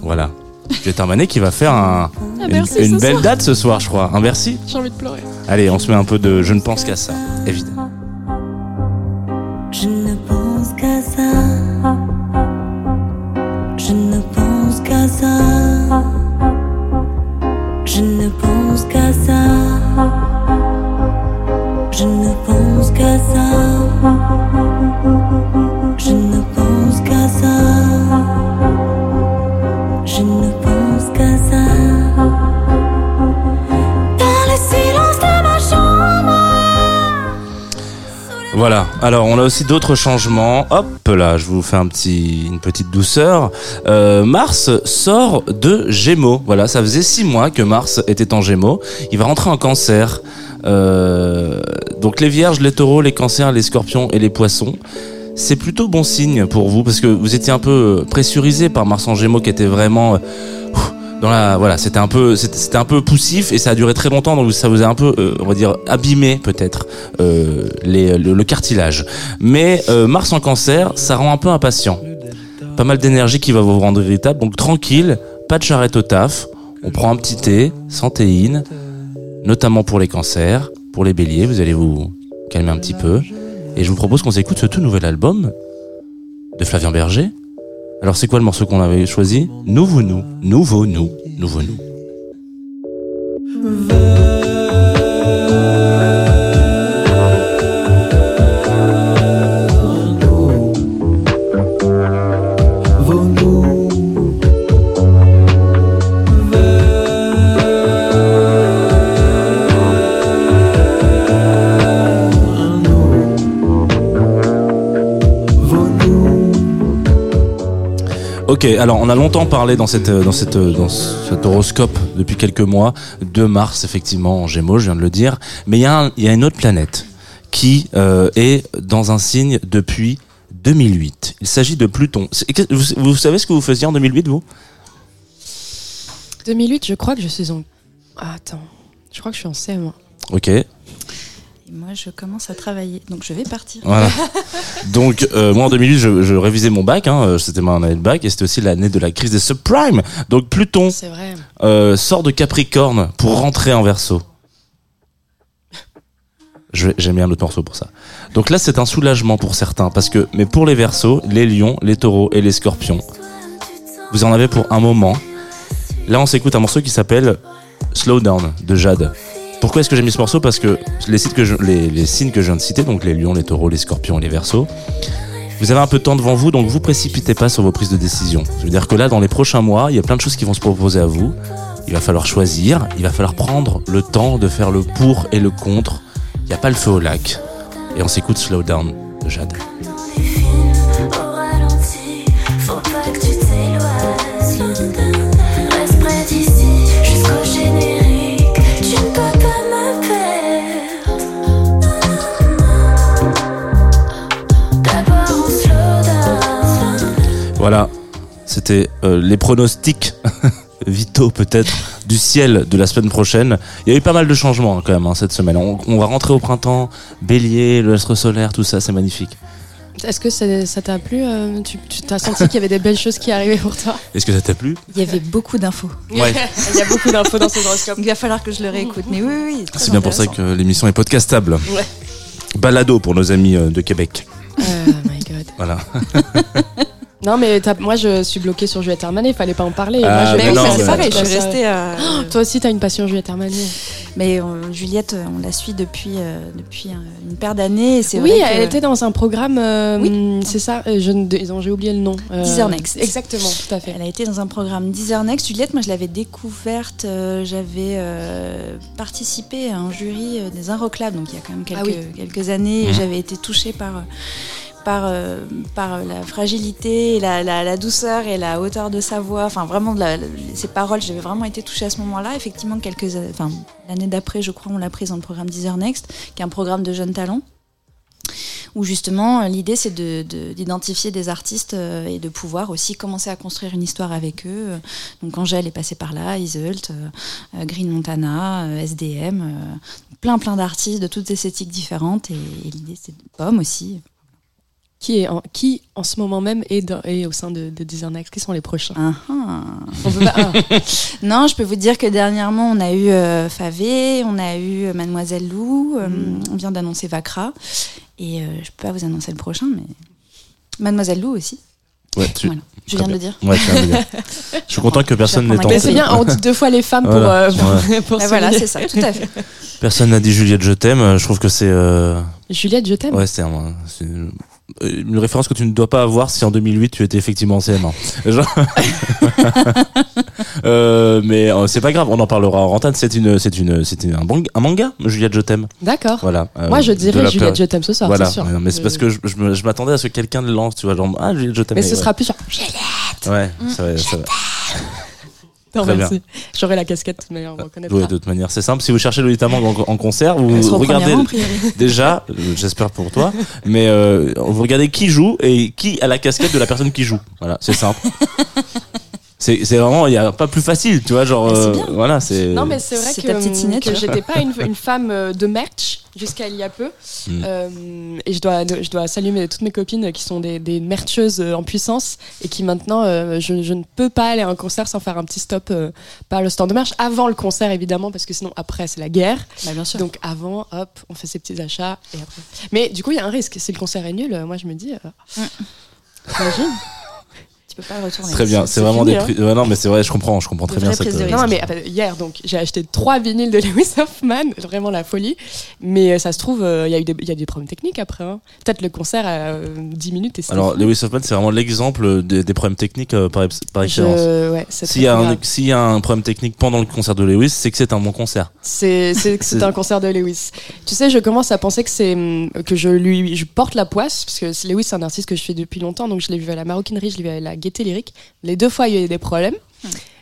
Voilà. Juliette Armanet qui va faire un, Ah, une, belle soir. date ce soir, je crois. Un merci J'ai envie de pleurer. Allez, on se met un peu de Je ne pense qu'à ça, évidemment. Je ne d'autres changements. Hop là, je vous fais une petite douceur. Euh, Mars sort de Gémeaux. Voilà, ça faisait six mois que Mars était en Gémeaux. Il va rentrer en Cancer. Euh, donc les Vierges, les Taureaux, les Cancers, les Scorpions et les Poissons. C'est plutôt bon signe pour vous parce que vous étiez un peu pressurisé par Mars en Gémeaux qui était vraiment dans voilà c'était un peu c'était un peu poussif et ça a duré très longtemps donc ça vous a un peu euh, on abîmé peut-être euh, le cartilage. Mais euh, Mars en cancer ça rend un peu impatient. Pas mal d'énergie qui va vous rendre irritable donc tranquille pas de charrette au taf on prend un petit thé sans théine notamment pour les cancers pour les béliers vous allez vous calmer un petit peu. Et je vous propose qu'on s'écoute ce tout nouvel album de Flavien Berger alors c'est quoi le morceau qu'on avait choisi? Nouveau nous, nouveau nous, nouveau nous. Ok, alors on a longtemps parlé dans cette dans cette dans cet horoscope depuis quelques mois de Mars effectivement en Gémeaux, je viens de le dire, mais il y a un- y a une autre planète qui euh, est dans un signe depuis 2008. Il s'agit de Pluton. Vous savez ce que vous faisiez en 2008, vous? 2008, je crois que je suis en. Ah, attends. Je crois que je suis en CM1. Ok. Moi, je commence à travailler, donc je vais partir. Voilà. Donc, euh, moi en 2008, je, je révisais mon bac. Hein, euh, c'était ma année de bac et c'était aussi l'année de la crise des subprimes. Donc, Pluton vrai. euh, sort de Capricorne pour rentrer en Verseau. J'aime bien l'autre morceau pour ça. Donc là, c'est un soulagement pour certains parce que, mais pour les Verseaux, les Lions, les Taureaux et les Scorpions, vous en avez pour un moment. Là, on s'écoute un morceau qui s'appelle Slow Down de Jade. Pourquoi est-ce que j'ai mis ce morceau Parce que les, signes que je viens de citer, donc les lions, les taureaux, les scorpions les versos, vous avez un peu de temps devant vous, donc vous précipitez pas sur vos prises de décision. Je veux dire que là, dans les prochains mois, il y a plein de choses qui vont se proposer à vous. Il va falloir choisir, il va falloir prendre le temps de faire le pour et le contre. Il n'y a pas le feu au lac. Et on s'écoute Slow Down de Jade. Voilà, c'était euh, les pronostics vitaux peut-être du ciel de la semaine prochaine. Il y a eu pas mal de changements hein, quand même hein, cette semaine. On, on va rentrer au printemps, bélier, le astre solaire, tout ça, c'est magnifique. Est-ce que ça ça t'a plu euh, Tu t'as senti qu'il y avait des belles choses qui arrivaient pour toi? Est-ce que ça t'a plu? Il y avait beaucoup d'infos. Ouais. Il y a beaucoup d'infos dans ces horoscopes. Il va falloir que je le réécoute. Mais oui, oui, C'est bien pour ça que l'émission est podcastable. Ouais. Balado pour nos amis euh, de Québec. Oh my god. Voilà. Non, mais moi je suis bloquée sur Juliette Armanet, il fallait pas en parler. Ah, moi, je Mais Mais oui, c'est mais- pareil, je suis Ça- restée à. Toi aussi, t'as une passion Juliette Armanet. Mais euh, Juliette, euh, on la suit depuis, euh, depuis euh, une paire d'années. et c'est Oui, vrai que- elle était dans un programme. euh, Oui. C'est ça, euh, j'ai oublié le nom. Euh, Deezer Next. Exactement, tout à fait. Elle a été dans un programme Deezer Next. Juliette, moi, je l'avais découverte. euh, J'avais euh, participé à un jury euh, des Inroclab, donc il y a quand même quelques, Ah oui. quelques années. Et Mhm. j'avais été touchée par, euh, par, euh, par la fragilité, la, la- douceur et la hauteur de sa voix. Enfin, vraiment, la- ses paroles, j'avais vraiment été touchée à ce moment-là. Effectivement, quelques, enfin, l'année d'après, je crois, on l'a prise dans le programme Deezer Next, qui est un programme de jeunes talents où justement euh, l'idée c'est de- de- d'identifier des artistes euh, et de pouvoir aussi commencer à construire une histoire avec eux. Donc Angèle est passée par là, Iseult, Green Montana, SDM, plein plein d'artistes de toutes esthétiques différentes et, et l'idée c'est de Pomme aussi. Qui, est en, qui en ce moment même est, dans- est au sein de, de Deezer Next Qui sont les prochains Ah, ah. On peut pas- ah. Non, je peux vous dire que dernièrement on a eu euh, Favé, on a eu euh, Mademoiselle Lou, euh, on vient d'annoncer Vacra et euh, je peux pas vous annoncer le prochain mais Mademoiselle Lou aussi. Ouais, tu... Voilà, je viens de le dire. ouais, tu viens de le dire. Je suis content que personne n'ait ma c'est tenté. bien, on dit deux fois les femmes Voilà, pour, euh, ouais. pour, voilà, c'est ça, tout à fait. Personne n'a dit Juliette, je t'aime. Je trouve que c'est. euh, Juliette, je t'aime. Ouais, c'est un- c'est une une référence que tu ne dois pas avoir si en 2008 tu étais effectivement en CM1. Genre- Euh, mais euh, c'est pas grave, on en parlera en rentane. C'est une, c'est une, c'est une- un, bang- un manga, Juliette, je t'aime. D'accord. Voilà. euh, Moi, je dirais Juliette, période. je t'aime ce soir, Voilà. c'est sûr. Mais, c'est parce Euh, que je, je me- je m'attendais à ce que quelqu'un le lance, tu vois, genre ah Juliette, je t'aime. Mais ce ouais. sera plus genre. Ouais, ça va, ça va. Non, Très merci. J'aurai la casquette, de toute manière, on me reconnaîtra. Ouais, de toute manière, c'est simple. Si vous cherchez Lolita Mang en, en concert, vous regardez déjà, j'espère pour toi, mais euh, vous regardez qui joue et qui a la casquette de la personne qui joue. Voilà, c'est simple. C'est c'est vraiment, il n'y a pas plus facile, tu vois, genre, Ah, c'est euh, bien. voilà, c'est. Non, mais c'est vrai que, que j'étais pas une, une femme euh, de merch jusqu'à il y a peu. Mm. Euh, et je dois, je dois saluer toutes mes copines qui sont des, des mercheuses euh, en puissance et qui maintenant, euh, je, je ne peux pas aller à un concert sans faire un petit stop euh, par le stand de merch. Avant le concert, évidemment, parce que sinon, après, c'est la guerre. Bah, bien sûr. Donc avant, hop, on fait ses petits achats et après. Mais du coup, il y a un risque. Si le concert est nul, moi je me dis. euh, T'imagines tu peux pas le retourner. Très bien, c'est vraiment fini, des hein. prix. ouais, non, mais c'est vrai, je comprends, je comprends très bien cette. euh. Non, mais euh, hier, donc, j'ai acheté trois vinyles de Lewis Hoffman, vraiment la folie. Mais euh, ça se trouve, euh, il y, a eu des- il y a des problèmes techniques après. hein. Peut-être le concert à euh, 10 minutes et Alors. Lewis Hoffman, c'est vraiment l'exemple des, des problèmes techniques euh, par, par excellence. ouais, S'il y, a un- grave. s'il y a un problème technique pendant le concert de Lewis, c'est que c'est un bon concert. C'est c'est- C'est- c'est un concert de Lewis. Tu sais, je commence à penser que c'est hum, que je lui je porte la poisse parce que Lewis c'est un artiste que je fais depuis longtemps, donc je l'ai vu à la Maroquinerie, je l'ai vu à la Gaieté Lyrique. Les deux fois il y a eu des problèmes.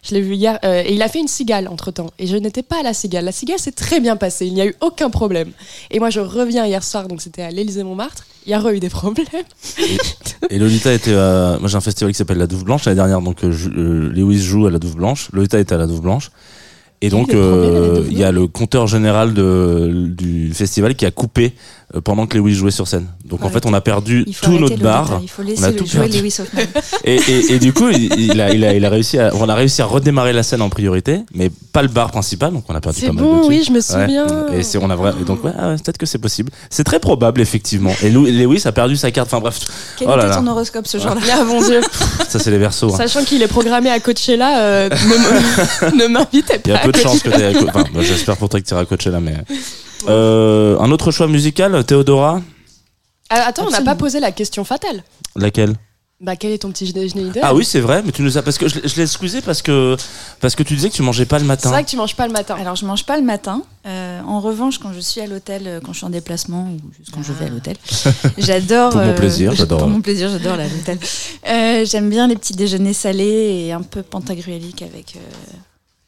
Je l'ai vu hier euh, et il a fait une cigale entre temps et je n'étais pas à la cigale. La cigale s'est très bien passée, il n'y a eu aucun problème. Et moi je reviens hier soir, donc c'était à l'Élysée Montmartre il y a eu des problèmes. Et Lolita était. à- moi j'ai un festival qui s'appelle La Douve Blanche l'année dernière, donc euh, euh, Lewis joue à La Douve Blanche. Lolita était à La Douve Blanche. Et donc euh, il y a le compteur général de, du festival qui a coupé euh, pendant que Lewis jouait sur scène. Donc en fait on a perdu tout notre le bar. Il faut On a laisser tout le jouer perdu. Lewis. Et, et, et du coup, il, a, il, a, il a réussi à, on a réussi à redémarrer la scène en priorité, mais pas le bar principal, donc on a perdu pas mal de bon, trucs. oui, je me Ouais. souviens. Et c'est on a vrai, et donc ouais, ah ouais, peut-être que c'est possible. C'est très probable effectivement. Et Lewis a perdu sa carte. Enfin bref, Quel Oh là était là. ton horoscope ce jour-là? Ah mon dieu. ça c'est les versos. hein. Sachant qu'il est programmé à Coachella, euh, ne m'invitez pas. Il y a à peu de Coachella. chances que t'aies. Enfin, bah, j'espère pour toi que tu iras coacher là, mais. Euh, un autre choix musical, Théodora. Ah, attends, on n'a pas posé la question fatale. Laquelle Bah, quel est ton petit déjeuner idéal Ah oui, c'est vrai, mais tu nous as parce que je, l'ai- je l'ai excusé parce que parce que tu disais que tu mangeais pas le C'est matin. vrai que tu manges pas le matin. Alors, je mange pas le matin. Euh, en revanche, quand je suis à l'hôtel, euh, quand je suis en déplacement ou juste quand je vais à l'hôtel, j'adore. Pour mon euh, plaisir, j'adore. Pour mon plaisir, j'adore la l'hôtel. Euh, J'aime bien les petits déjeuners salés et un peu pantagruéliques avec euh,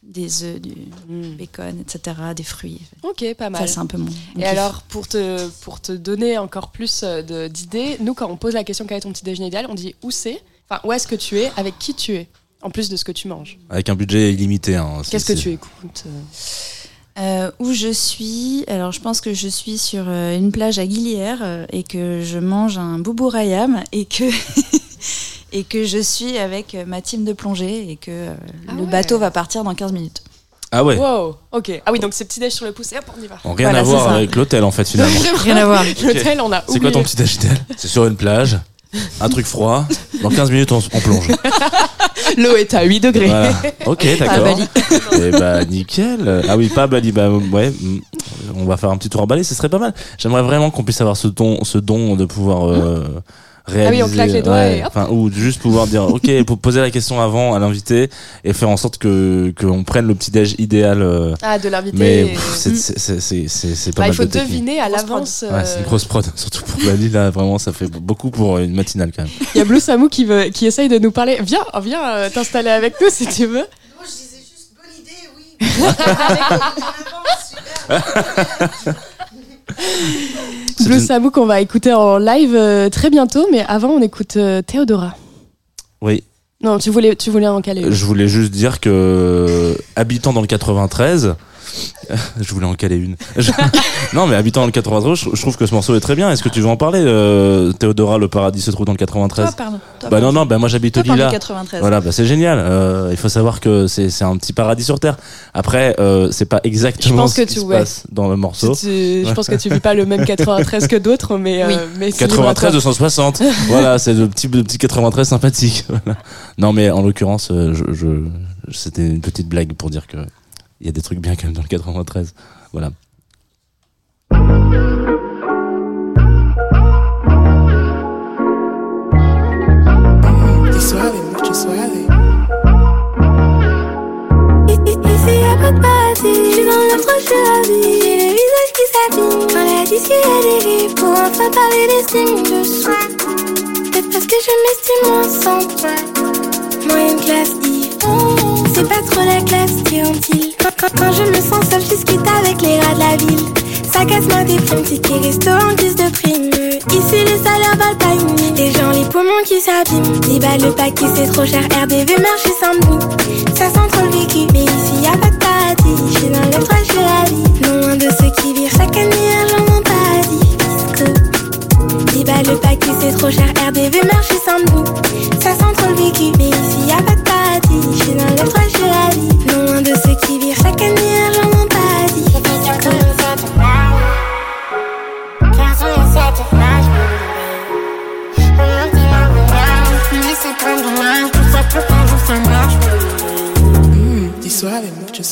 des œufs, du Mm. bacon, etc., des fruits. Ok, pas mal. Ça, c'est un peu mon. mon Et kiff. alors, pour te, pour te donner encore plus euh, de- d'idées, nous, quand on pose la question quel est ton petit déjeuner idéal, on dit où c'est, enfin, où est-ce que tu es, avec qui tu es, en plus de ce que tu manges. Avec un budget illimité. Hein, c'est- Qu'est-ce que tu écoutes euh Euh, où je suis, alors je pense que je suis sur une plage à Guilière et que je mange un boubou rayam et que et que je suis avec euh, ma team de plongée et que euh, Ah le ouais. bateau va partir dans 15 minutes. Ah ouais. Wow, ok. Ah oui, donc c'est petit déj sur le pouce et hop, on y va. Rien Voilà, à voir ça. avec l'hôtel en fait finalement. Rien à voir. L'hôtel, on a C'est quoi ton petit déj idéal C'est sur une plage, un truc froid. Dans 15 minutes on, on plonge. L'eau est à 8 degrés. Voilà. Ok, d'accord. Bali. Et bah nickel. Ah oui, pas Bali. Bah ouais. mm. On va faire un petit tour à Bali, ce serait pas mal. J'aimerais vraiment qu'on puisse avoir ce don, ce don de pouvoir euh, réaliser. Ah on claque les doigts et hop. Enfin, ou juste pouvoir dire, ok, pour poser la question avant à l'invité et faire en sorte que qu'on prenne le petit déj idéal. euh, Ah, de l'invité. mais c'est c'est c'est c'est c'est- c'est pas Bah, mal il faut de deviner à l'avance. Ouais, c'est une euh, grosse prod, surtout pour Bali là. Vraiment, ça fait beaucoup pour une matinale quand même. Il y a Blue Samu qui, veut, qui essaye de nous parler. Viens, viens euh, t'installer avec nous si tu veux. je disais juste bonne idée, oui. une- Samu qu'on va écouter en live euh, très bientôt, mais avant on écoute euh, Théodora. Oui, Non, tu voulais, tu voulais en caler. Je voulais juste dire que habitant dans le 93, je voulais en caler une. Non, mais habitant dans le 93, je, trouve que ce morceau est très bien. Est-ce que tu veux en parler, euh, Théodora Le paradis se trouve dans le 93 Toi, pardon. Toi, Bah non, non, bah moi j'habite au Lila. 93. Voilà, bah c'est génial. Euh, il faut savoir que c'est un petit paradis sur terre. Après, euh, c'est pas exactement ce que qui tu- se ouais. passe dans le morceau. Tu- tu- je pense que tu vis pas le même 93 que d'autres, mais, euh, Oui. mais c'est libre à 93 toi. 260. voilà, c'est le petit, le petit 93 sympathique. Voilà. Non, mais en l'occurrence, je, je- c'était une petite blague pour dire que il y a des trucs bien quand même dans le 93. Voilà. T'es suave, mucho suave. Ici y'a pas de paradis, je suis dans le proche de la vie. J'ai le visage qui s'abîme quand la disque elle dérive. Pour enfin parler d'estime dessous. Peut-être parce que je m'estime moins sans toi. Moyenne classe I. C'est pas trop la classe stéantile. Quand, quand, je me sens seule, je discute avec les rats de la ville. Ça casse ma déprime, ticket resto en guise de prime. Ici les salaires valent pas une mine. Les gens, les poumons qui s'abîment. 10 balles le paquet, c'est trop cher. RDV, marché Saint-Denis. Ça sent trop le vécu, mais ici y a pas de paradis. Je dans le de la vie. Loin de ceux qui virent chaque année argent dans paradis. Fiscaux. 10 balles le paquet, c'est trop cher. RDV, marché Saint-Denis. Ça sent trop le vécu, mais ici y a pas de paradis.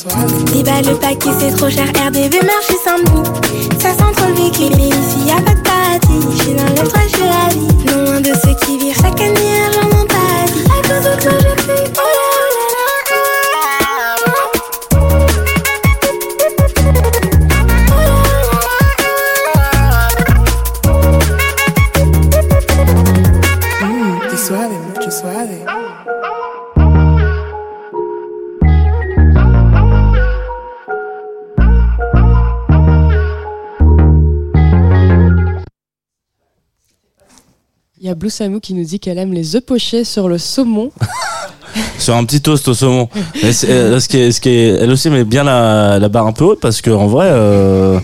10 balles le paquet, c'est trop cher. RDV, marché Saint-Denis. Ça sent trop le vécu, mais ici y a pas de paradis. Je suis dans le trash de la vie. Loin de ceux qui virent chaque année argent dans paradis. À cause de toi, je crie. Oh là, Blue Samu qui nous dit qu'elle aime les œufs pochés sur le saumon. Sur un petit toast au saumon. Mais euh, ce qui est, ce qui est, elle aussi met bien la, la barre un peu haute parce que en vrai, euh,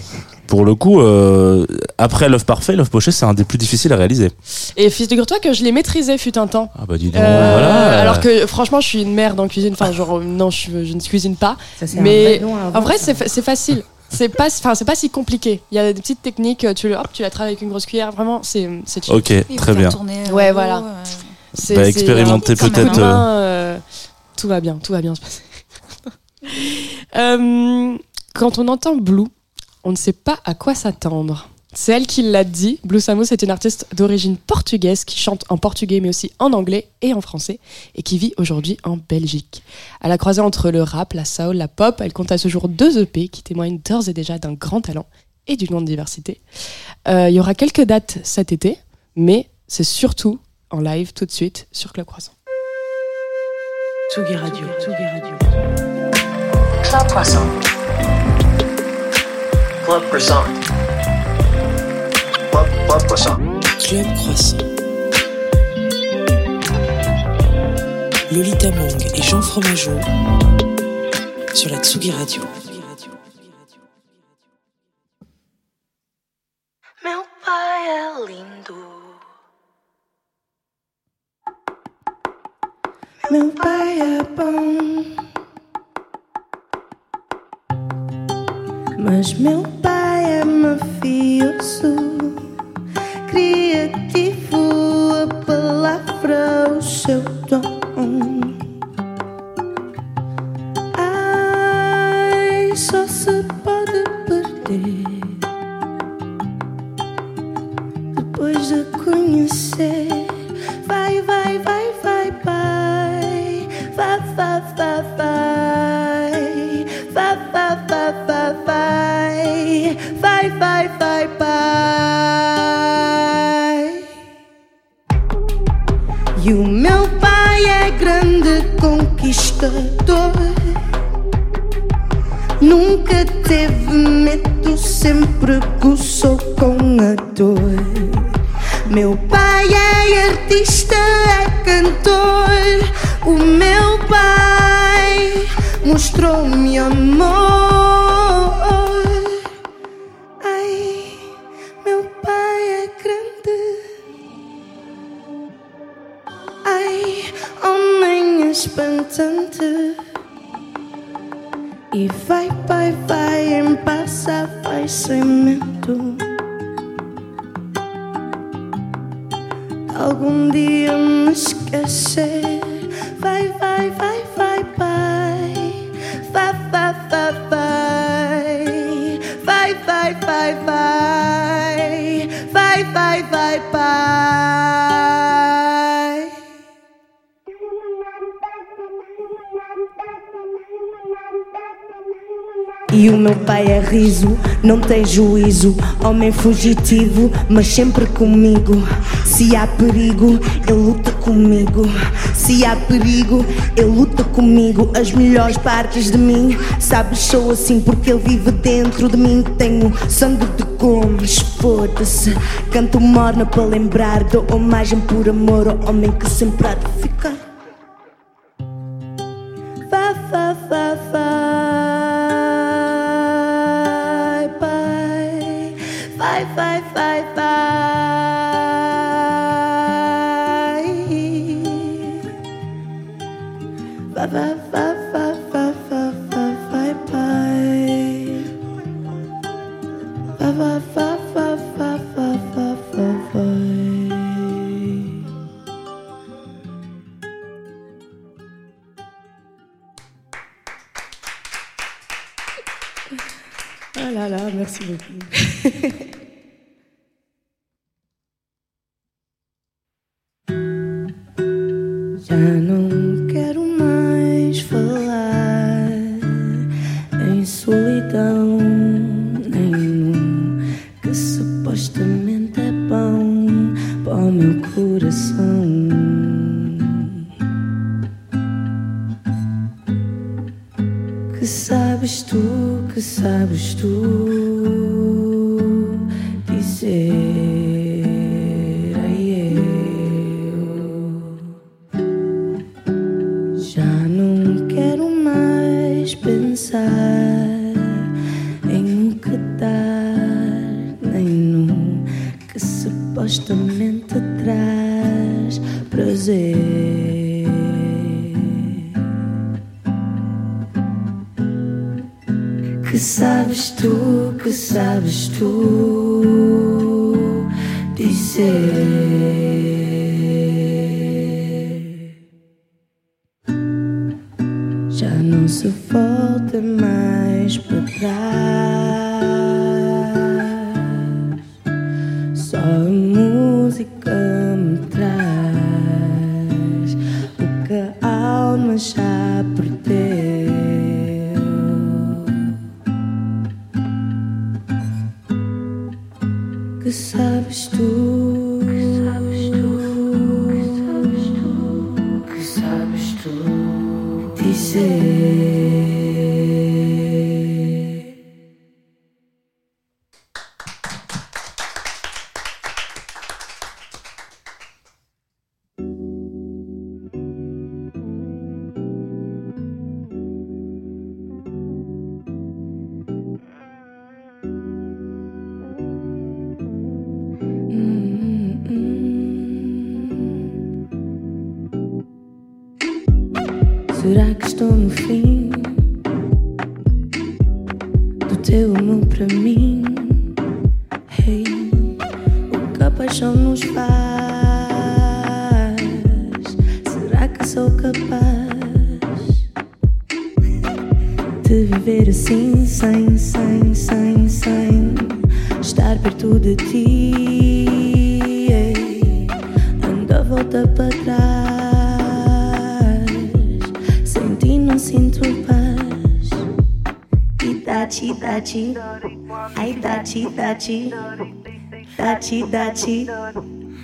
pour le coup, euh, après l'œuf parfait, l'œuf poché, c'est un des plus difficiles à réaliser. Et figure-toi que je l'ai maîtrisé fut un temps. Ah bah dis donc, Euh, voilà. Alors que franchement, je suis une merde en cuisine. Enfin, genre, non, je, je ne cuisine pas. Ça, c'est un Mais vrai nom à en vrai, ça. c'est fa- c'est facile. C'est pas, enfin, c'est pas si compliqué. Il y a des petites techniques. Tu le, hop, tu la travailles avec une grosse cuillère. Vraiment, c'est, c'est chill. Ok, très bien. tourner, euh, Ouais, voilà. euh, C'est, Bah, expérimenter peut-être, euh, tout va bien, tout va bien se passer. Euh, quand on entend Blue, on ne sait pas à quoi s'attendre. C'est elle qui l'a dit. Blue Samo, c'est une artiste d'origine portugaise qui chante en portugais mais aussi en anglais et en français et qui vit aujourd'hui en Belgique. Elle a croisé entre le rap, la soul, la pop. Elle compte à ce jour deux EP qui témoignent d'ores et déjà d'un grand talent et d'une grande diversité. Euh, Il y aura quelques dates cet été, mais c'est surtout en live tout de suite sur Club Croissant. Tsugi Radio. Tsugi Radio. Club Croissant. Club Croissant. Club, Club Croissant. Club Croissant. Lolita Mang et Jean Fromageau sur la Tsugi Radio. Meu pai é lindo. Meu pai é bom. Mas meu pai é mafioso. Criativo, a palavra, o seu dom. Riso, não tem juízo. Homem fugitivo, mas sempre comigo. Se há perigo, ele luta comigo. Se há perigo, ele luta comigo. As melhores partes de mim, sabes, sou assim porque ele vive dentro de mim. Tenho sangue de gomes, foda-se. Canto morna para lembrar da homagem por amor ao homem que sempre há de eternal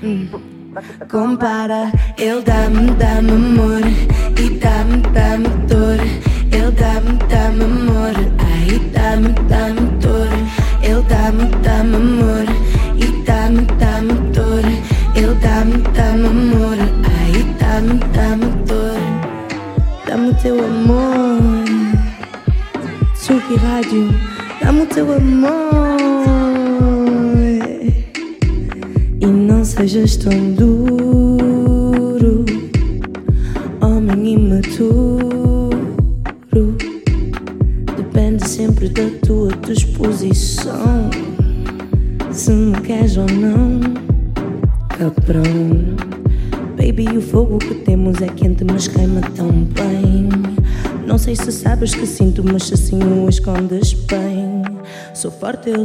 hum, compara. Eu dá-me, dá-me amor.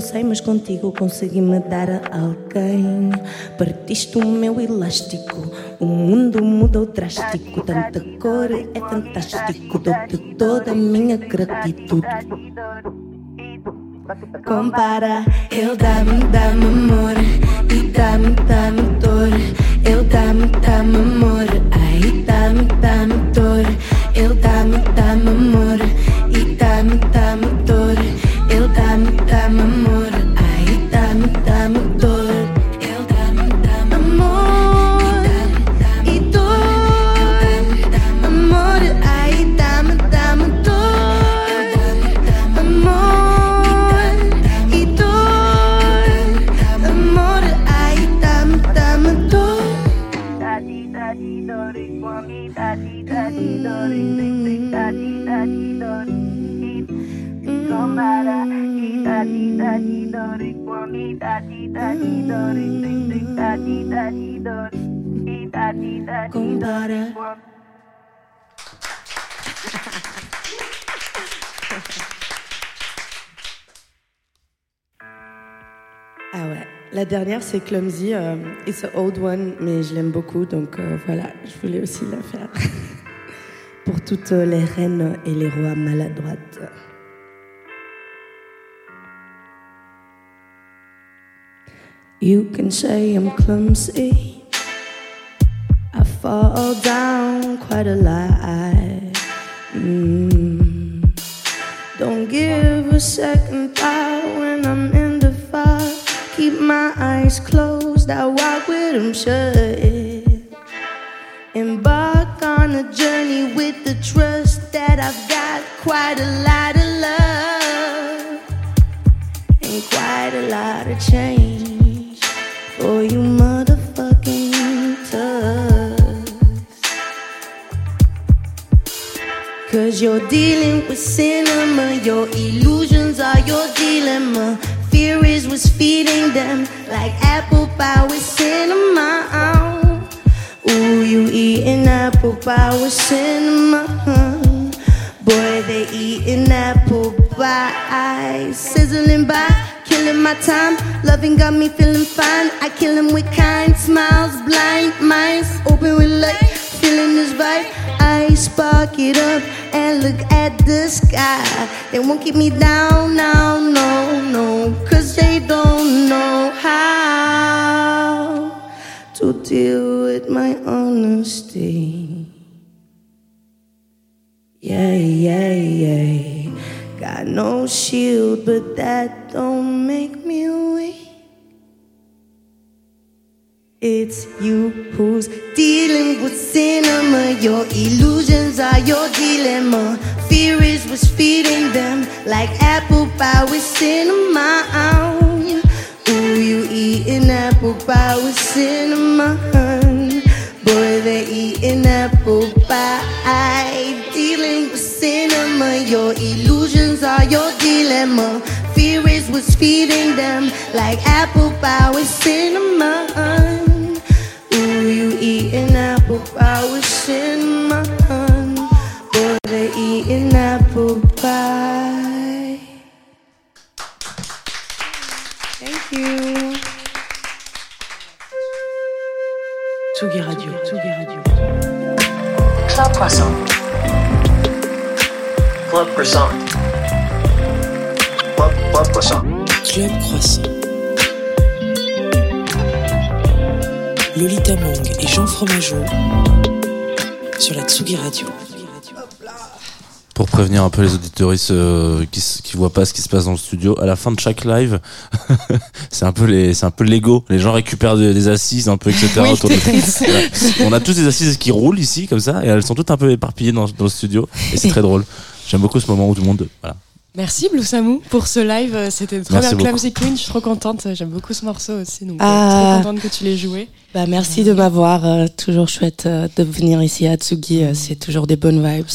não sei, mas contigo consegui-me dar a alguém. Partiste o meu elástico, o mundo mudou drástico. Tanta cor é fantástico, dou-te toda a minha gratitude. Compara, eu dá-me, dá-me amor, e dá-me, dá-me dor. Eu dá-me, dá-me amor, aí dá-me, dá-me dor. Eu dá-me, La dernière, c'est Clumsy. Euh, It's an old one, mais je l'aime beaucoup, donc euh, voilà, je voulais aussi la faire. Pour toutes euh, les reines et les rois maladroites. You can say I'm clumsy. I fall down quite a lot. Mm. Don't give a second thought when I keep my eyes closed, I walk with them shut. Embark on a journey with the trust that I've got quite a lot of love and quite a lot of change for you, motherfucking thugs. Cause you're dealing with cinema, your illusions are your dilemma. Fear is feeding them, like apple pie with cinema. Ooh, you eating apple pie with cinema. Boy, they eating apple pie, sizzling by, killing my time. Loving got me feeling fine. I kill 'em with kind smiles, blind minds, open with light, feeling this vibe. I spark it up and look at the sky. They won't keep me down now, no, no, cause they don't know how to deal with my honesty. Yeah, yeah, yeah. Got no shield, but that don't make me weak. It's you who's dealing with cinema. Your illusions are your dilemma. Fear is what's feeding them, like apple pie with cinema. Ooh, you eating apple pie with cinnamon. Boy, they eating apple pie. Dealing with cinema. Your illusions are your dilemma. Fear is what's feeding them, like apple pie with cinnamon. Ooh, you eating apple pie with cinnamon. Boy, they eating apple pie. Thank you. Tsugi Radio, Tsugi Radio. Club Croissant. Club Croissant. Club, Club Croissant. Club Croissant. Lolita Mong et Jean Fromageau sur la Tsugi Radio. Pour prévenir un peu les auditoristes euh, qui, qui voient pas ce qui se passe dans le studio, à la fin de chaque live, c'est un peu les, c'est un peu l'ego. Les gens récupèrent de- des assises un peu, etc. Oui, autour de- Tetris. Voilà. On a tous des assises qui roulent ici comme ça, et elles sont toutes un peu éparpillées dans, dans le studio, et c'est très drôle. J'aime beaucoup ce moment où tout le monde, voilà. Merci Blue Samou pour ce live, euh, c'était trop Merci bien. beaucoup. Clumsy Queen, je suis trop contente, j'aime beaucoup ce morceau aussi, donc euh, Ah. trop contente que tu l'aies joué. Bah, merci de m'avoir. euh, toujours chouette euh, de venir ici à Tsugi. euh, c'est toujours des bonnes vibes.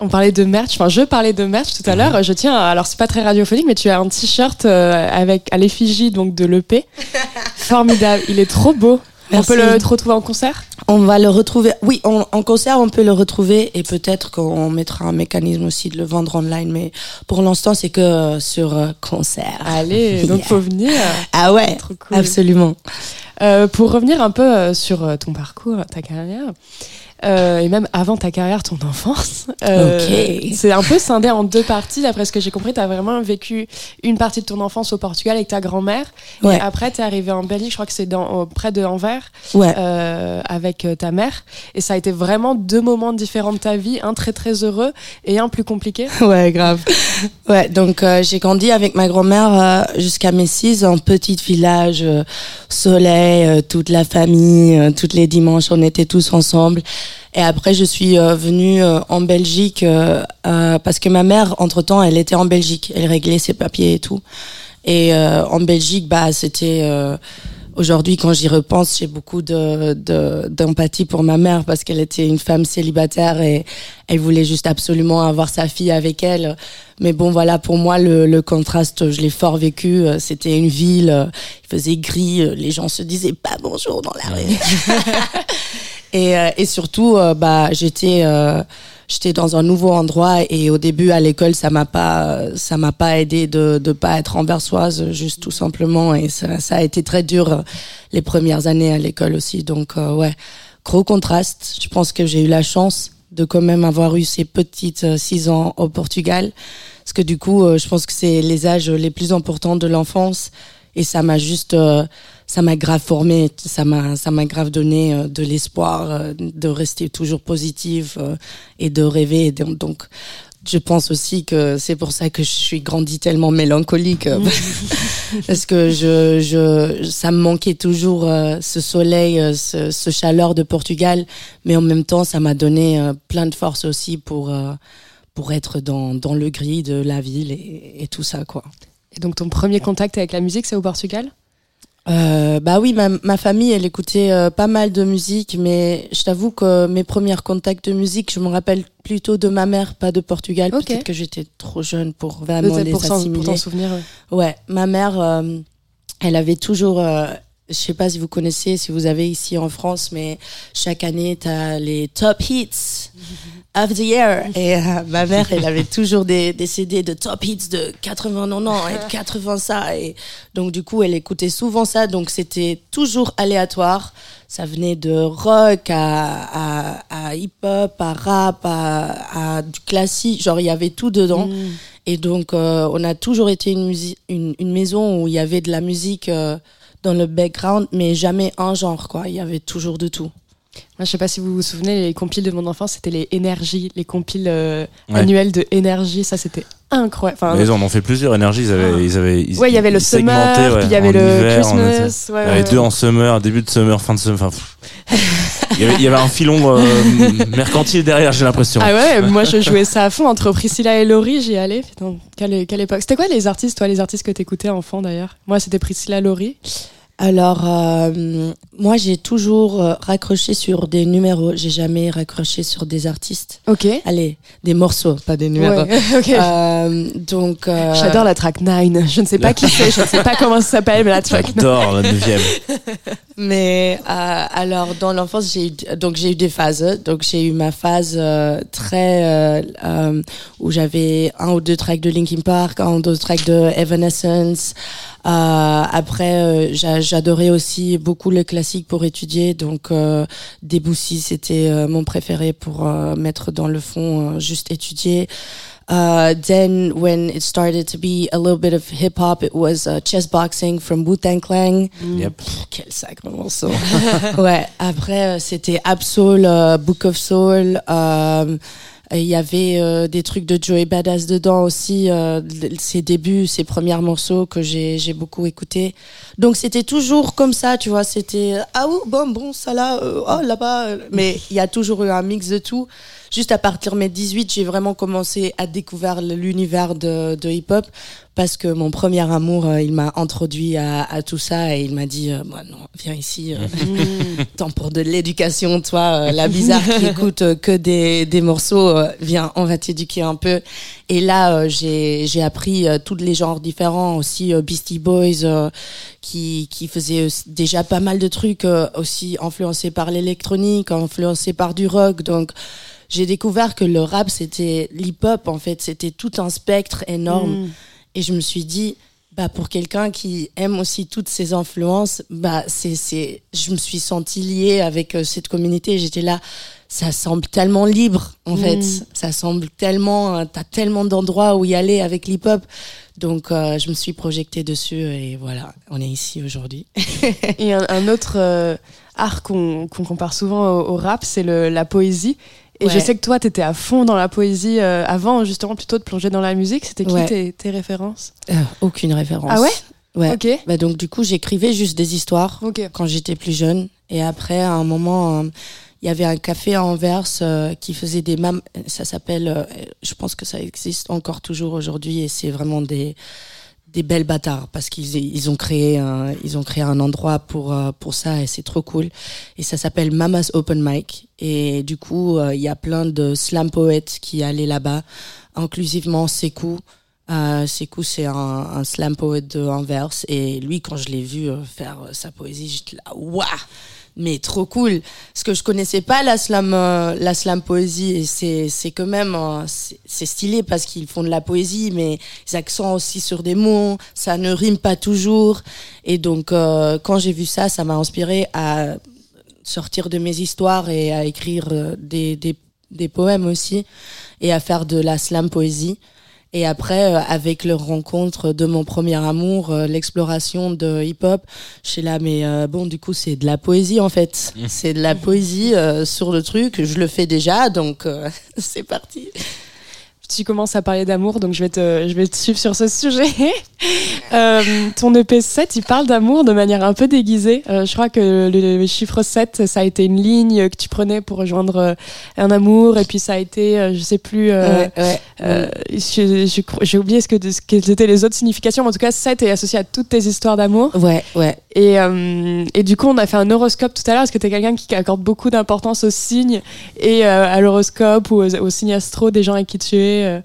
On parlait de merch, enfin je parlais de merch tout à l'heure. Je tiens, alors c'est pas très radiophonique, mais tu as un t-shirt euh, avec à l'effigie donc de l'EP, formidable. Il est trop beau. Merci. On peut le retrouver en concert? On va le retrouver. Oui, on- en concert, on peut le retrouver et peut-être qu'on mettra un mécanisme aussi de le vendre online. Mais pour l'instant, c'est que sur euh, concert. Allez, donc Yeah. faut venir. Ah ouais, Trop cool. absolument. Euh, pour revenir un peu euh, sur ton parcours, ta carrière, euh, et même avant ta carrière, ton enfance, euh, Ok. c'est un peu scindé en deux parties. D'après ce que j'ai compris, tu as vraiment vécu une partie de ton enfance au Portugal avec ta grand-mère. Ouais. Et après, tu es arrivé en Belgique, je crois que c'est dans, près de Anvers, Ouais. euh, avec euh, ta mère. Et ça a été vraiment deux moments différents de ta vie, un très très heureux et un plus compliqué. Ouais, grave. Ouais, donc euh, j'ai grandi avec ma grand-mère euh, jusqu'à mes six en petit village, euh, soleil, euh, toute la famille, euh, toutes les dimanches, on était tous ensemble. Et après, je suis euh, venue euh, en Belgique euh, parce que ma mère, entre-temps, elle était en Belgique. Elle réglait ses papiers et tout. Et en Belgique, bah, c'était... Aujourd'hui, quand j'y repense, j'ai beaucoup de de- d'empathie pour ma mère parce qu'elle était une femme célibataire et elle voulait juste absolument avoir sa fille avec elle. Mais bon, voilà, pour moi, le, le contraste, je l'ai fort vécu. C'était une ville, il faisait gris, les gens se disaient pas bonjour dans la rue. et, euh, et surtout, euh, bah, j'étais euh, j'étais dans un nouveau endroit et au début à l'école, ça m'a pas ça m'a pas aidé de de pas être anversoise, juste tout simplement. Et ça, ça a été très dur euh, les premières années à l'école aussi. Donc euh, ouais, gros contraste. Je pense que j'ai eu la chance de quand même avoir eu ces petites euh, six ans au Portugal, parce que du coup, euh, je pense que c'est les âges les plus importants de l'enfance et ça m'a juste euh, ça m'a grave formé ça m'a ça m'a grave donné euh, de l'espoir euh, de rester toujours positive et de rêver. Donc, je pense aussi que c'est pour ça que je suis grandi tellement mélancolique. Euh, parce que je je ça me manquait toujours euh, ce soleil euh, ce, ce chaleur de Portugal. Mais en même temps ça m'a donné euh, plein de force aussi pour pour être dans dans le gris de la ville et, et tout ça quoi Et donc ton premier contact avec la musique, c'est au Portugal? Euh, bah oui, ma, ma famille, elle écoutait euh, pas mal de musique, mais je t'avoue que mes premiers contacts de musique, je me rappelle plutôt de ma mère, pas de Portugal. Peut-être que j'étais trop jeune pour vraiment les pour pour assimiler. t'en souvenir. ouais. Ouais, ma mère, euh, elle avait toujours. je sais pas si vous connaissez, si vous avez ici en France, mais chaque année, tu as les top hits of the year. Et euh, ma mère, elle avait toujours des, des CD de top hits de 80 non non et de 80 ça. Et donc, du coup, elle écoutait souvent ça. Donc, c'était toujours aléatoire. Ça venait de rock à, à, à hip-hop, à rap, à, à du classique. Genre, il y avait tout dedans. Et donc, euh, on a toujours été une, une, une maison où il y avait de la musique euh, dans le background, mais jamais un genre, quoi. Il y avait toujours de tout. Je sais pas si vous vous souvenez, les compiles de mon enfance, c'était les énergies, les compiles euh, Ouais. annuels de énergie. Ça, c'était incroyable. Enfin, Mais ils en ont fait plusieurs énergies. Ils avaient, ils avaient, ils- ouais, il y avait le summer, puis il y avait le hiver. Christmas. ouais, Il y avait deux en summer, début de summer, fin de summer. Il, y avait, il y avait un filon euh, mercantile derrière, j'ai l'impression. Ah ouais, moi je jouais ça à fond entre Priscilla et Laurie, j'y allais. Putain, quelle, quelle époque. C'était quoi les artistes, toi, les artistes que t'écoutais enfant d'ailleurs? Moi c'était Priscilla, Laurie. Alors, euh, moi, j'ai toujours euh, raccroché sur des numéros. J'ai jamais raccroché sur des artistes. Ok. Allez, des morceaux, pas des numéros. Ouais, ok. Euh, donc, euh, J'adore la track 9. Je ne sais pas qui c'est, je ne sais pas comment ça s'appelle, mais la track 9. J'adore la neuvième. Mais euh, alors dans l'enfance j'ai eu donc j'ai eu des phases donc j'ai eu ma phase euh, très euh, euh, où j'avais un ou deux tracks de Linkin Park un ou deux tracks de Evanescence après euh, j'a- j'adorais aussi beaucoup le classique pour étudier donc euh, Debussy c'était euh, mon préféré pour euh, mettre dans le fond euh, juste étudier Uh, then when it started to be a little bit of hip hop, it was uh, chess boxing from Wu Tang Clan. Yep. Pff, quel sacré morceau. ouais. Après, euh, c'était Absol, euh, Book of Soul. euh, et Il y avait euh, des trucs de Joey Badass dedans aussi, euh, ses débuts, ses premiers morceaux que j'ai j'ai beaucoup écouté. Donc c'était toujours comme ça, tu vois. C'était ah oui, bon, bon, ça là, euh, oh là-bas. euh. Mais il y a toujours eu un mix de tout. Juste à partir de mes 18, j'ai vraiment commencé à découvrir l'univers de, de hip-hop parce que mon premier amour, euh, il m'a introduit à, à tout ça et il m'a dit, euh, Moi, non, viens ici, euh, temps pour de l'éducation, toi, euh, la bizarre qui écoute que des, des morceaux, viens, on va t'éduquer un peu. Et là, j'ai j'ai appris tous les genres différents, aussi Beastie Boys, qui, qui faisait déjà pas mal de trucs, aussi influencés par l'électronique, influencés par du rock, donc j'ai découvert que le rap c'était l'hip-hop en fait c'était tout un spectre énorme Mm. Et je me suis dit bah pour quelqu'un qui aime aussi toutes ces influences bah c'est c'est je me suis sentie liée avec euh, cette communauté j'étais là ça semble tellement libre en fait Mm. ça semble tellement euh, t'as tellement d'endroits où y aller avec l'hip-hop donc euh, je me suis projetée dessus et voilà on est ici aujourd'hui Et un, un autre art qu'on qu'on compare souvent au, au rap, c'est le- la poésie. Et je sais que toi, t'étais à fond dans la poésie euh, avant, justement, plutôt de plonger dans la musique. C'était qui Ouais. tes, tes références? Euh, aucune référence Ah ouais? Ouais Ok. bah donc du coup j'écrivais juste des histoires quand j'étais plus jeune. Et après, à un moment, euh, il y avait un café à Anvers qui faisait des mam. Ça s'appelle. je pense que ça existe encore toujours aujourd'hui et c'est vraiment des des belles bâtards parce qu'ils ils ont créé un, ils ont créé un endroit pour euh, pour ça et c'est trop cool. Et ça s'appelle Mama's Open Mic. Et du coup euh, il y a plein de slam poètes qui allaient là-bas. Inclusivement Sekou. Euh, Sekou c'est un, un slam poète de Anvers. Et lui quand je l'ai vu euh, faire sa poésie j'étais là waouh mais trop cool. Parce que je connaissais pas la slam euh, la slam poésie et c'est c'est quand même euh, c'est stylé parce qu'ils font de la poésie mais ils accentent aussi sur des mots ça ne rime pas toujours. Et donc euh, quand j'ai vu ça ça m'a inspiré à sortir de mes histoires et à écrire des, des des poèmes aussi et à faire de la slam poésie et après, euh, avec le rencontre de mon premier amour, euh, l'exploration de hip-hop, je suis là, mais euh, bon, du coup, c'est de la poésie en fait. C'est de la poésie euh, sur le truc. Je le fais déjà, donc euh, c'est parti. Tu commences à parler d'amour, donc je vais te, je vais te suivre sur ce sujet. Euh, ton EP 7, il parle d'amour de manière un peu déguisée. Euh, je crois que le, le chiffre 7, ça a été une ligne que tu prenais pour rejoindre euh, un amour, et puis ça a été, je sais plus, euh, Ouais, ouais. je- je- j'ai oublié ce que, ce étaient les autres significations, mais en tout cas, 7 est associé à toutes tes histoires d'amour. Ouais, ouais. Et, et du coup, on a fait un horoscope tout à l'heure. Est-ce que tu es quelqu'un qui accorde beaucoup d'importance aux signes et à l'horoscope ou aux, aux signes astro des gens avec qui tu es euh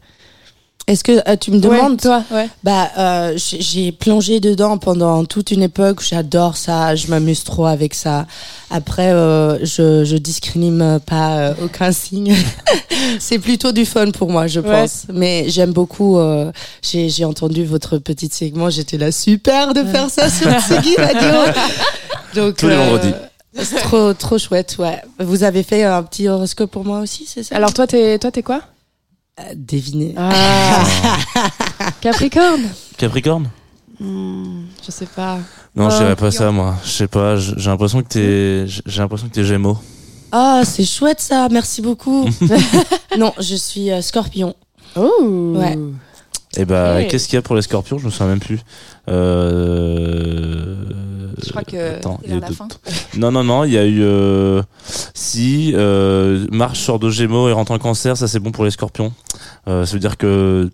Est-ce que euh, tu me demandes Ouais, toi, ouais. Bah, euh, j'ai plongé dedans pendant toute une époque. J'adore ça. Je m'amuse trop avec ça. Après, euh, je, je discrimine pas euh, aucun signe. C'est plutôt du fun pour moi, je Ouais. pense. Mais j'aime beaucoup. euh, j'ai j'ai entendu votre petit segment. J'étais là super de faire ça sur Tsugi Radio. Donc, Tous les vendredis. C'est trop, trop chouette, ouais. Vous avez fait un petit horoscope pour moi aussi, c'est ça? Alors, toi, t'es toi, t'es quoi? Devinez. Ah Capricorne Capricorne? Hmm, Je sais pas. Non, je Ah, dirais pas ça, moi. Je sais pas. J'ai l'impression que t'es, j'ai l'impression que t'es Gémeaux. Ah, c'est chouette ça, merci beaucoup. non, je suis euh, scorpion. Oh Ouais. Et bah, Ok. qu'est-ce qu'il y a pour les Scorpions? Je me souviens même plus. Euh... Je crois que Attends, il y a la fin. Non, non, non, il y a eu. euh, Si, euh, Mars sort de Gémeaux et rentre en Cancer, ça c'est bon pour les Scorpions. Euh, ça veut dire que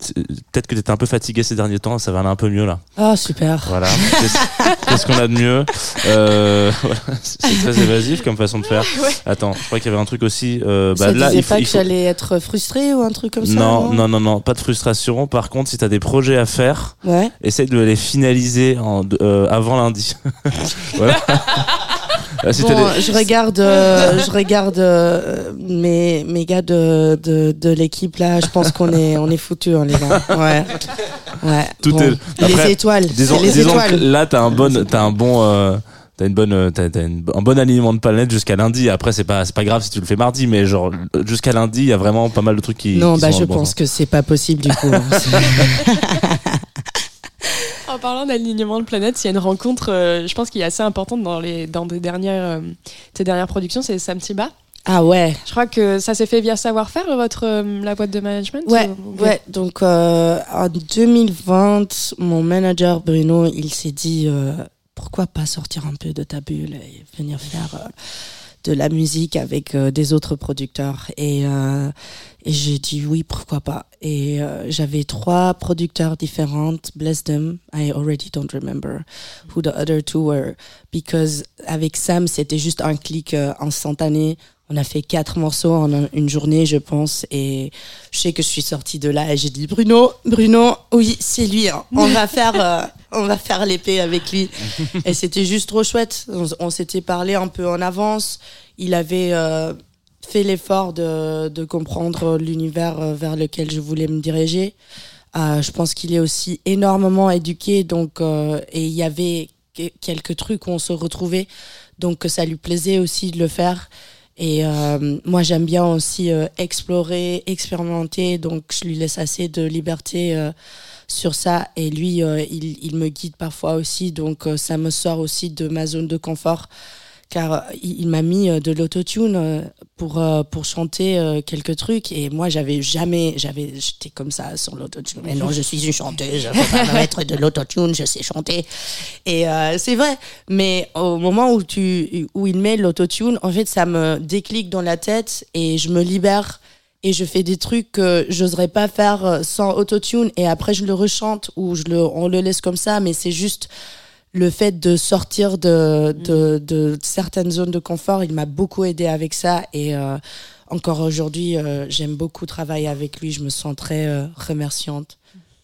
peut-être que t'étais un peu fatigué ces derniers temps, ça va aller un peu mieux là. Ah, super. Voilà. Qu'est-ce qu'on a de mieux? Euh, voilà, C'est très évasif comme façon de faire. Attends, je crois qu'il y avait un truc aussi. Euh, ça bah, là, disait il faut, pas il que faut- j'allais être frustrée ou un truc comme ça non, non, non, non, pas de frustration. Par contre, si t'as des projets à faire, Ouais. essaye de les finaliser en, euh, avant lundi. voilà. Bon, des- je regarde, euh, je regarde euh, mes, mes gars de, de, de l'équipe là. Je pense qu'on est, on est foutus, hein, les gars. Ouais, ouais. Tout Bon. est- les étoiles. Disons, les disons étoiles. là, t'as un bon, t'as un bon, euh, t'as une bonne, euh, t'as, t'as une- un bon alignement de planètes jusqu'à lundi. Après, c'est pas, c'est pas grave si tu le fais mardi, mais genre jusqu'à lundi, il y a vraiment pas mal de trucs qui. Non, qui bah sont je bon pense sens. que c'est pas possible du coup. En parlant d'alignement de planètes, il y a une rencontre, euh, je pense, qui est assez importante dans, les, dans des dernières, euh, tes dernières productions, c'est Sam Tiba. ah ouais. Je crois que ça s'est fait via savoir-faire, votre, euh, la boîte de management Ouais, ou- ouais. Donc euh, en 2020, mon manager Bruno, il s'est dit euh, pourquoi pas sortir un peu de ta bulle et venir faire de la musique avec des autres producteurs. Et, et j'ai dit oui, pourquoi pas. Et euh, j'avais trois producteurs différents. Bless them. I already don't remember who the other two were because avec Sam, c'était juste un clic euh, instantané. On a fait quatre morceaux en un- une journée, je pense, et je sais que je suis sortie de là et j'ai dit Bruno, Bruno, oui, c'est lui. hein. On va faire, euh, on va faire l'épée avec lui. et c'était juste trop chouette. On, s'était parlé un peu en avance. Il avait fait l'effort de, de comprendre l'univers euh, vers lequel je voulais me diriger. Euh, je pense qu'il est aussi énormément éduqué, donc euh, et il y avait que- quelques trucs où on se retrouvait, donc ça lui plaisait aussi de le faire. Et moi, j'aime bien aussi explorer, expérimenter, donc je lui laisse assez de liberté sur ça. Et lui, il, il me guide parfois aussi, donc ça me sort aussi de ma zone de confort. Car euh, il, m'a mis euh, de l'autotune euh, pour, pour chanter quelques trucs. Et moi, j'avais jamais, j'avais, j'étais comme ça sur l'autotune. Mais non, je suis une chanteuse, je peux pas me mettre de l'autotune, je sais chanter. Et c'est vrai. Mais au moment où, tu, où il met l'autotune, en fait, ça me déclic dans la tête et je me libère. Et je fais des trucs que j'oserais pas faire sans autotune. Et après, je le rechante ou je le, on le laisse comme ça. Mais c'est juste le fait de sortir de, de, de certaines zones de confort, il m'a beaucoup aidé avec ça. Et euh, encore aujourd'hui, euh, j'aime beaucoup travailler avec lui. Je me sens très euh, remerciante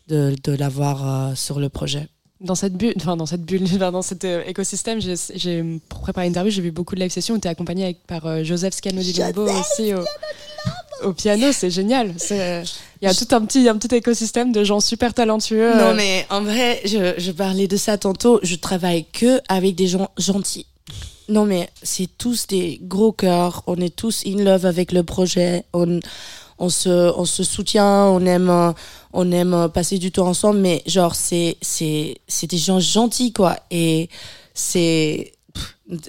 de, de l'avoir sur le projet. Dans cette bulle, enfin dans cette bulle, dans cet écosystème, j'ai, pour préparer l'interview, j'ai vu beaucoup de live sessions où tu es accompagné avec, par Joseph Scano di Lombo aussi au, au piano, c'est génial. Il y a tout un petit, un petit écosystème de gens super talentueux. Non, euh, mais en vrai, je, je parlais de ça tantôt. Je travaille que avec des gens gentils. Non, mais c'est tous des gros cœurs. On est tous in love avec le projet. On, on, se, on se soutient. On aime, euh, on aime euh, passer du temps ensemble. Mais genre, c'est, c'est, c'est des gens gentils, quoi. Et c'est.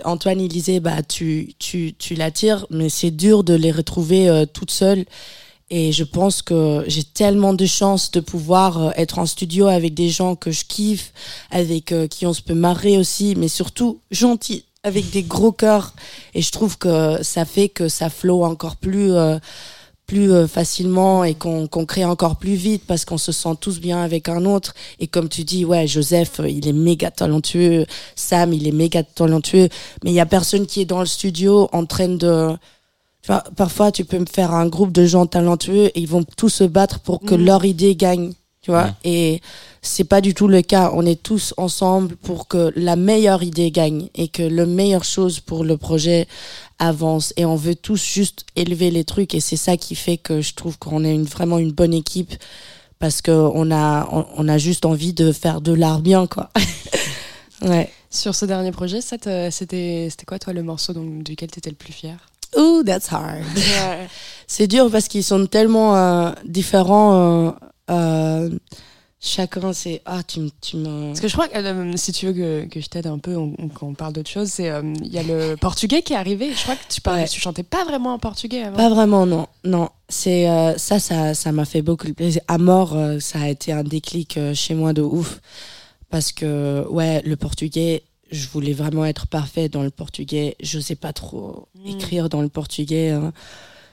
Antoine, il disait, bah, tu, tu, tu l'attires, mais c'est dur de les retrouver euh, toutes seules. Et je pense que j'ai tellement de chance de pouvoir euh, être en studio avec des gens que je kiffe, avec euh, qui on se peut marrer aussi, mais surtout gentils, avec des gros cœurs. Et je trouve que ça fait que ça flow encore plus, plus euh, facilement et qu'on crée encore plus vite parce qu'on se sent tous bien avec un autre. Et comme tu dis, ouais, Joseph, euh, il est méga talentueux. Sam, il est méga talentueux. Mais il y a personne qui est dans le studio en train de tu vois, parfois, tu peux me faire un groupe de gens talentueux et ils vont tous se battre pour que Mhm. leur idée gagne, tu vois? Mhm. Et c'est pas du tout le cas. On est tous ensemble pour que la meilleure idée gagne et que la meilleure chose pour le projet avance. Et on veut tous juste élever les trucs et c'est ça qui fait que je trouve qu'on est une, vraiment une bonne équipe parce que on a, on, on a juste envie de faire de l'art bien, quoi. ouais. Sur ce dernier projet, ça te- c'était c'était quoi, toi, le morceau donc, duquel tu étais le plus fier Ooh, that's hard. C'est dur parce qu'ils sont tellement euh, différents. euh, euh, chacun, c'est. Ah, tu, me- tu me. Parce que je crois que euh, si tu veux que, que je t'aide un peu, on- parle d'autre chose, c'est euh, il y a le portugais qui est arrivé. Je crois que tu parlais, Ouais. tu chantais pas vraiment en portugais avant. Pas vraiment, non. Non. C'est euh, ça, ça, ça m'a fait beaucoup de plaisir. À mort, euh, ça a été un déclic euh, chez moi de ouf. Parce que, ouais, le portugais, je voulais vraiment être parfait dans le portugais. Je sais pas trop Mm. écrire dans le portugais. hein.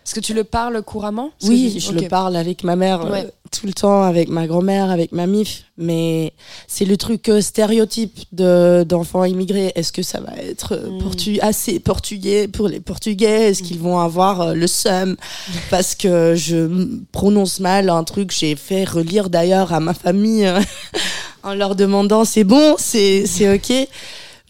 Est-ce que tu le parles couramment Oui, je le parle avec ma mère euh, tout le temps, avec ma grand-mère, avec ma mif. Mais c'est le truc euh, stéréotype de d'enfants immigrés. Est-ce que ça va être euh, Mm. portu- assez portugais pour les Portugais? Est-ce qu'ils vont avoir le seum? Parce que je prononce mal un truc J'ai fait relire d'ailleurs à ma famille en leur demandant c'est bon, c'est c'est ok?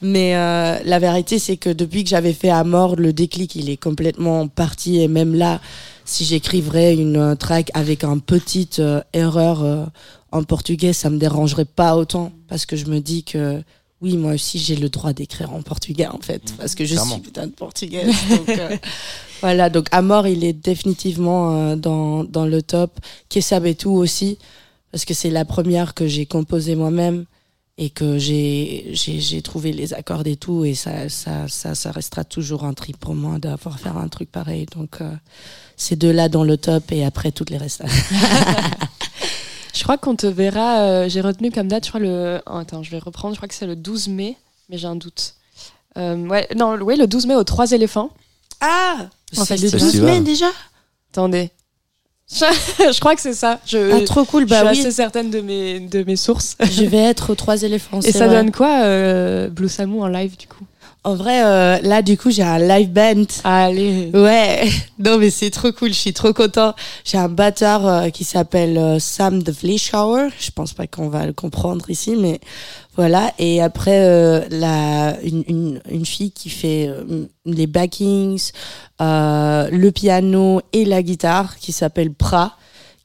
Mais euh, la vérité, c'est que depuis que j'avais fait à mort, le déclic, il est complètement parti. Et même là, si j'écrivrais une euh, track avec une petite euh, erreur euh, en portugais, ça me dérangerait pas autant. Parce que je me dis que oui, moi aussi, j'ai le droit d'écrire en portugais, en fait. Parce que je Clairement. suis putain de portugaise. Donc, euh, voilà, donc à mort, il est définitivement euh, dans, dans le top. Kesabetu aussi, parce que c'est la première que j'ai composée moi-même et que j'ai j'ai j'ai trouvé les accords et tout et ça ça ça ça restera toujours un trip pour moi d'avoir faire un truc pareil donc euh, ces deux là dans le top et après toutes les restes Je crois qu'on te verra. euh, J'ai retenu comme date, je crois le. oh, attends, je vais reprendre. Je crois que c'est le 12 mai, mais j'ai un doute. Euh, ouais, non, oui, le 12 mai aux Trois éléphants. ah En c'est fait, le c'est 12 festival. mai déjà? Attendez. je crois que c'est ça. Je, ah trop cool je suis bah oui assez certaine de mes, de mes sources. je vais être aux trois éléphants Et ça vrai. donne quoi, euh, Blue Samu en live, du coup? En vrai euh, là du coup j'ai un live band Allez. Ouais, non mais c'est trop cool, je suis trop content. J'ai un batteur euh, qui s'appelle euh, Sam the Fleischhauer. Je pense pas qu'on va le comprendre ici, mais voilà. Et après, euh, la, une, une, une fille qui fait les backings, euh, le piano et la guitare, qui s'appelle Pra,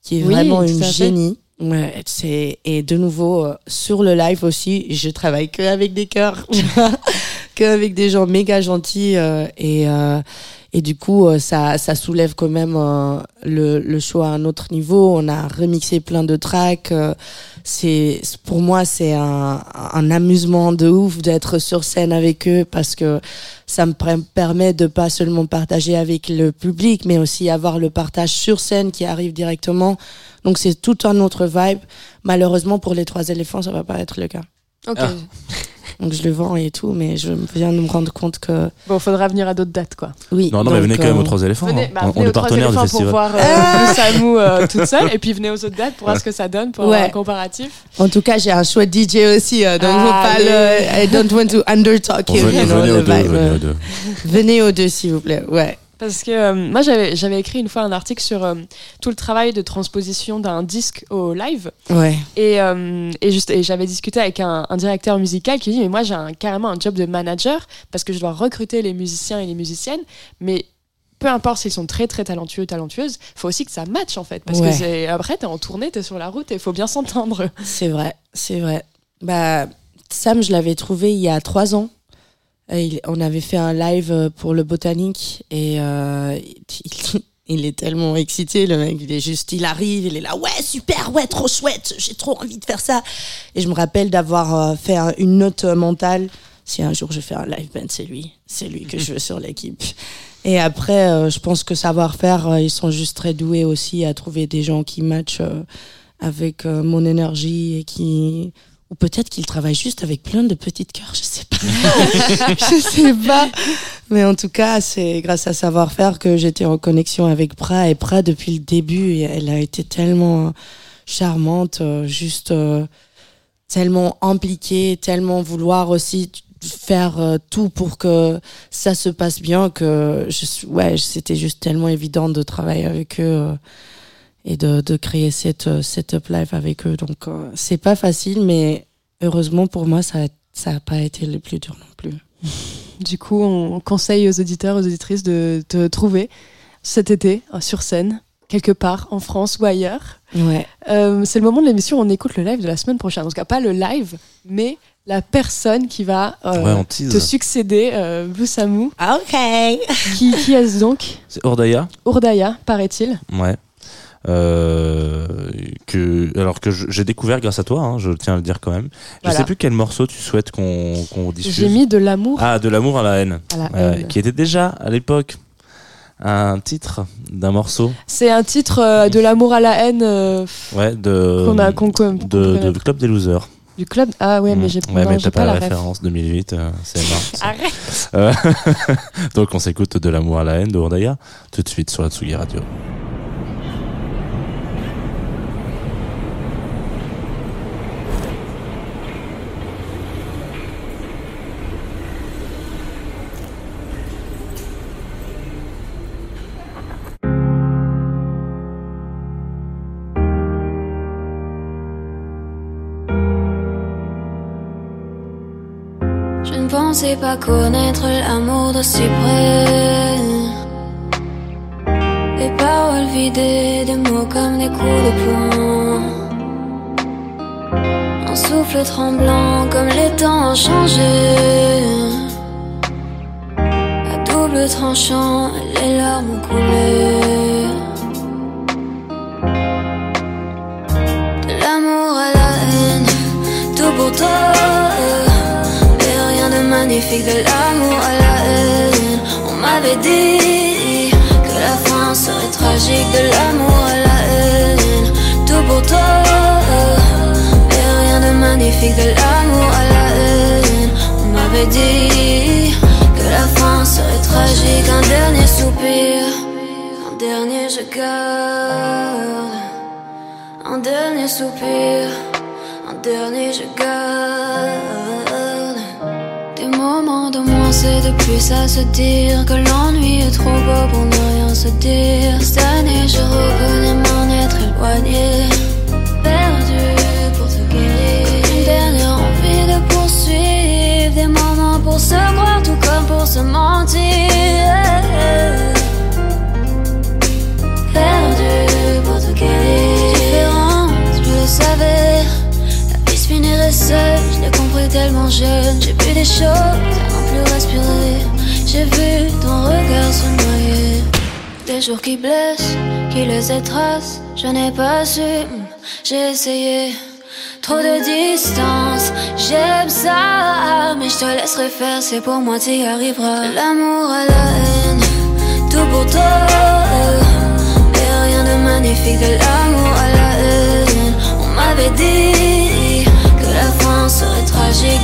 qui est Oui, vraiment une génie. Ouais, c'est et de nouveau euh, sur le live aussi, je travaille que avec des chœurs, que avec des gens méga gentils euh, et euh, et du coup euh, ça ça soulève quand même euh, le le show à un autre niveau. On a remixé plein de tracks. euh, c'est pour moi c'est un un amusement de ouf d'être sur scène avec eux parce que ça me permet de pas seulement partager avec le public mais aussi avoir le partage sur scène qui arrive directement. Donc c'est tout un autre vibe. Malheureusement pour les trois éléphants ça va pas être le cas. Ok. Ah. Donc je le vends et tout, mais je viens de me rendre compte que Bon, faudra venir à d'autres dates, quoi. oui. Non, non, mais venez quand même euh, aux Trois éléphants. Venez, hein. bah, on, venez on est aux Trois partenaire du éléphants festival. pour voir euh, Blue Samu euh, toute seule, et puis venez aux autres dates pour voir ce que ça donne, pour un comparatif. En tout cas, j'ai un chouette DJ aussi, euh, donc faut pas le. I don't want to undertalk you, Venez, aux deux. Venez aux deux, s'il vous plaît. Ouais. Parce que euh, moi, j'avais écrit une fois un article sur euh, tout le travail de transposition d'un disque au live. Ouais. Et, euh, et, juste, et j'avais discuté avec un, un directeur musical qui dit Mais moi, j'ai carrément un job de manager parce que je dois recruter les musiciens et les musiciennes. Mais peu importe s'ils sont très très talentueux, talentueuses, faut aussi que ça matche en fait. Parce Ouais. que après, t'es en tournée, t'es sur la route et il faut bien s'entendre. C'est vrai, c'est vrai. Bah, Sam, je l'avais trouvé il y a trois ans. On avait fait un live euh, pour le botanique et euh, il, il est tellement excité, le mec. Il est juste, il arrive, il est là, ouais, super, ouais, trop chouette, j'ai trop envie de faire ça. Et je me rappelle d'avoir euh, fait un- une note mentale. Si un jour je fais un live band, c'est lui, c'est lui que je veux sur l'équipe. Et après, je pense que savoir-faire, ils sont juste très doués aussi à trouver des gens qui matchent avec mon énergie et qui. Ou peut-être qu'ils travaillent juste avec plein de petites cœurs, je sais pas. je sais pas. Mais en tout cas, c'est grâce à savoir-faire que j'étais en connexion avec Pra. Et Pra, depuis le début, elle a été tellement charmante, euh, juste euh, tellement impliquée, tellement vouloir aussi faire euh, tout pour que ça se passe bien que je ouais, c'était juste tellement évident de travailler avec eux euh, et de, de créer cette euh, setup live avec eux. Donc euh, c'est pas facile, mais heureusement pour moi, ça ça a pas été le plus dur non plus. Du coup, on conseille aux auditeurs, aux auditrices de te trouver cet été euh, sur scène, quelque part en France ou ailleurs. Ouais. Euh, c'est le moment de l'émission où on écoute le live de la semaine prochaine. En tout cas, pas le live, mais la personne qui va euh, Ouais, te succéder, euh, Blue Samu. Ok. Qui, qui est-ce donc? C'est Ordaya Urdaya, paraît-il. Ouais. Euh, que, alors que je- j'ai découvert grâce à toi, hein, je tiens à le dire quand même. Je Voilà. sais plus quel morceau tu souhaites qu'on qu'on diffuse. J'ai mis de l'amour. Ah, de l'amour à la haine. À la Euh, haine. qui était déjà à l'époque un titre d'un morceau. C'est un titre euh, de l'amour à la haine euh, Ouais, de. qu'on a qu'on- qu'on- qu'on de, Club des Losers. du club. Ah ouais, mais Mm. j'ai Ouais, non, mais j'ai t'as pas, la ref. référence 2008, euh, c'est marrant. Arrête. Donc on s'écoute de l'amour à la haine de Ordaya tout de suite sur la Tsugi Radio. Pensais pas connaître l'amour d'aussi près. Des paroles vidées, des mots comme des coups de poing. Un souffle tremblant comme les temps ont changé. À double tranchant, les larmes ont coulé. De l'amour de l'amour à la haine. On m'avait dit que la fin serait tragique de l'amour à la haine. Tout pour toi. Et rien de magnifique de l'amour à la haine. On m'avait dit que la fin serait tragique. Un dernier soupir, un dernier je garde. Un dernier soupir, un dernier je garde. Des moments de moins c'est de plus à se dire Que l'ennui est trop beau pour ne rien se dire. Cette année je reconnais m'en être éloigné Perdu pour te guérir. Une dernière envie de poursuivre Des moments pour se croire tout comme pour se mentir tellement jeune J'ai vu des choses à n'en plus respirer. J'ai vu ton regard se noyer. Des jours qui blessent, qui laissent des traces Je n'ai pas su, j'ai essayé Trop de distance, j'aime ça Mais je te laisserai faire, c'est pour moi tu y arriveras. L'amour à la haine, tout pour toi. Et rien de magnifique l'amour à la haine. On m'avait dit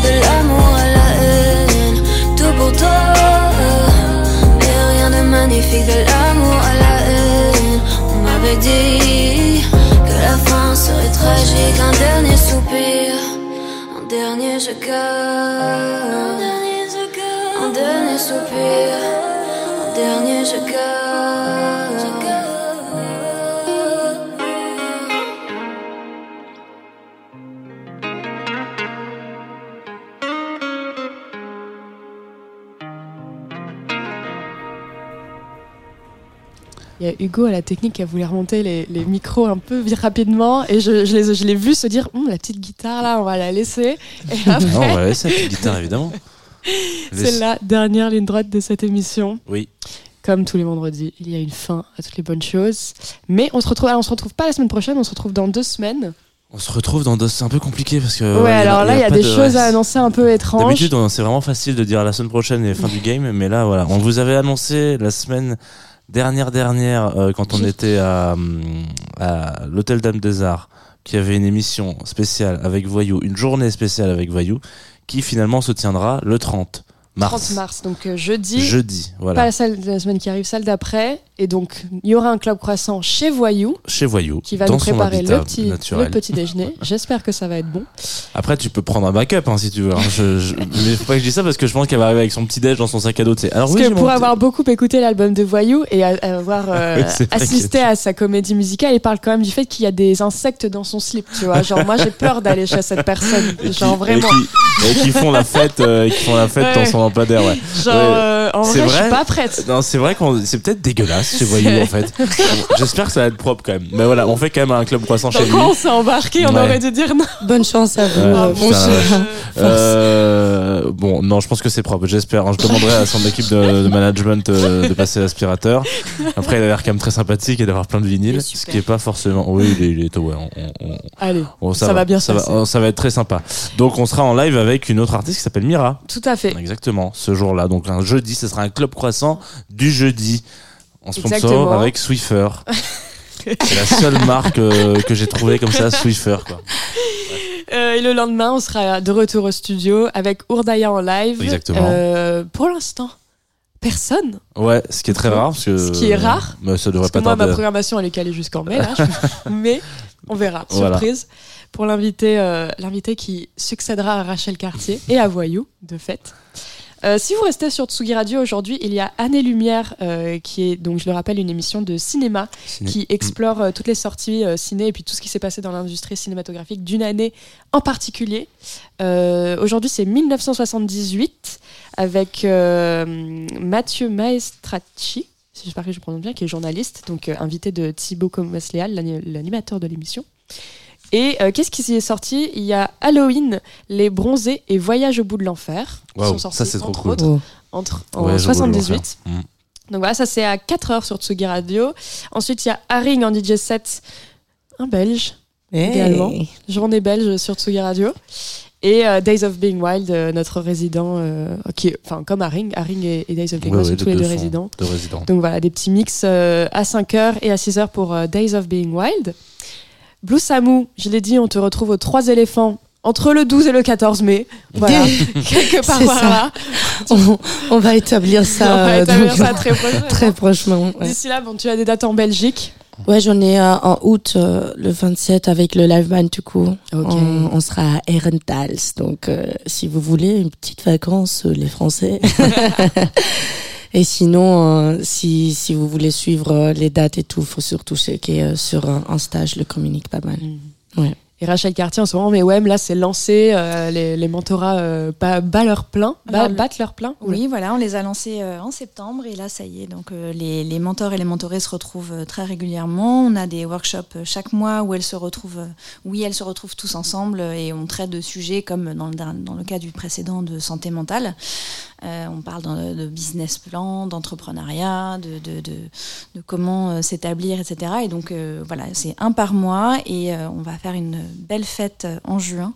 de l'amour à la haine. Tout pour toi Et rien de magnifique de l'amour à la haine. On m'avait dit que la fin serait tragique. Un dernier soupir, un dernier je garde Un dernier soupir, un dernier je garde Il y a Hugo à la technique qui a voulu remonter les, les micros un peu rapidement et je, je je l'ai vu se dire Hum, la petite guitare là, on va la laisser. Et Non, on après, va laisser la petite guitare évidemment. c'est la dernière ligne droite de cette émission. Oui. Comme tous les vendredis, il y a une fin à toutes les bonnes choses. Mais on se retrouve, alors, on se retrouve pas la semaine prochaine, on se retrouve dans deux semaines. On se retrouve dans. C'est un peu compliqué parce que. Ouais, euh, alors là, il y a, des de- choses à annoncer un peu étranges. D'habitude, c'est vraiment facile de dire la semaine prochaine et fin du game, mais là, voilà, on vous avait annoncé la semaine dernière dernière euh, quand on était à, hum, à l'hôtel Dame des Arts, qu'il y avait une émission spéciale avec Voyou, une journée spéciale avec Voyou, qui finalement se tiendra le 30 mars, 30 mars, donc euh, jeudi. jeudi, Pas voilà, la salle de la semaine qui arrive, celle d'après. Et donc, il y aura un club croissant chez Voyou chez Voyou, qui va dans nous préparer le petit, naturel. le petit déjeuner. J'espère que ça va être bon. Après, tu peux prendre un backup hein, si tu veux. hein. Je, je- mais faut pas que je dise ça parce que je pense qu'elle va arriver avec son petit déj dans son sac à dos. tu sais. Alors Parce oui, que pour avoir beaucoup écouté l'album de Voyou et avoir euh, c'est vrai assisté à sa comédie musicale, il parle quand même du fait qu'il y a des insectes dans son slip, tu vois. Genre, moi, j'ai peur d'aller chez cette personne. et qui- Genre, vraiment. Et qui, et qui font la fête, euh, et qui font la fête Ouais. dans son lampadaire, ouais. Genre, Ouais. euh, en C'est vrai, je vrai suis pas prête. Non, c'est vrai qu'on, c'est peut-être dégueulasse chez Voyou en fait. J'espère que ça va être propre quand même. Mais voilà, on fait quand même un club croissant chez lui. on s'est embarqué On Ouais. aurait dû dire non. Bonne chance à vous. Ouais, euh, bon. Euh, bon, non, je pense que c'est propre. J'espère. hein. Je demanderai à son équipe de, de management euh, de passer l'aspirateur. Après, il a l'air quand même très sympathique et d'avoir plein de vinyles, ce qui est pas forcément. Oui, il est, il est- ouais, on- on- on- Allez, on- Ça va bien se ça va, ça va être très sympa. Donc, on sera en live avec une autre artiste qui s'appelle Mira. tout à fait. Exactement, ce jour-là. Donc, un jeudi, ce sera un club croissant du jeudi. En sponsor Exactement. avec Swiffer. C'est la seule marque euh, que j'ai trouvée comme ça, Swiffer. Quoi. Euh, et le lendemain, on sera de retour au studio avec Ourdaya en live. Exactement. Euh, pour l'instant, personne. Ouais, ce qui est très rare. Parce que, Ce qui est rare. Mais ça devrait Parce que pas moi, ma programmation, elle est calée jusqu'en mai. Là, je- Mais on verra. Voilà. Surprise. Pour l'invité l'invité qui succédera à Rachel Cartier et à Voyou, de fait. Euh, si vous restez sur Tsugi Radio aujourd'hui, il y a Année Lumière, euh, qui est, donc je le rappelle, une émission de cinéma Ciné- qui explore euh, toutes les sorties ciné et puis tout ce qui s'est passé dans l'industrie cinématographique d'une année en particulier. Aujourd'hui, c'est 1978 avec Mathieu Maestracci, si j'espère que je prononce bien, qui est journaliste, donc invité de Thibaut Comas-Léal, l'ani- l'animateur de l'émission. Et euh, qu'est-ce qui s'y est sorti? Il y a Halloween, Les Bronzés et Voyage au bout de l'enfer. qui Waouh, sont sortis, ça, c'est trop entre cool. autres, Oh. entre, en le 78. l'enfer. Mm. Donc voilà, ça c'est à 4h sur Tsugi Radio. Ensuite, il y a Haring en DJ set, un belge, Hey. Également. journée belge sur Tsugi Radio. Et euh, Days of Being Wild, euh, notre résident, euh, qui est, enfin comme Haring, Haring et, et Days of Being Wild ouais, sont tous les deux résidents. deux résidents. Donc voilà, des petits mix euh, à 5h et à 6h pour euh, Days of Being Wild. Blue Samu, je l'ai dit, on te retrouve aux Trois éléphants entre le 12 et le 14 mai. Voilà, quelque part par là. on, on va établir ça, on va euh, établir donc, ça très prochainement. très prochainement. ouais. D'ici là, bon, tu as des dates en Belgique. Ouais, j'en ai euh, en août, euh, le 27, avec le live band tout court. Ok. On, on sera à Herentals. Donc, euh, si vous voulez une petite vacance, les Français. et sinon, euh, si, si vous voulez suivre euh, les dates et tout, faut surtout checker euh, sur Insta, je le communique pas mal. Ouais. Et Rachel Cartier en ce moment, mais ouais, là c'est lancé, euh, les, les mentorats euh, ba- leur plein, ba- Alors, le- battent leur plein. Oui, voilà, on les a lancés euh, en septembre et là, ça y est. Donc, euh, les, les mentors et les mentorés se retrouvent euh, très régulièrement. On a des workshops euh, chaque mois où elles se retrouvent, euh, oui, elles se retrouvent tous ensemble et on traite de sujets comme dans le, dans le cas du précédent de santé mentale. Euh, on parle dans- de business plan, d'entrepreneuriat, de, de, de, comment euh, s'établir, etc. Et donc, euh, voilà, c'est un par mois et on va faire une belle fête en juin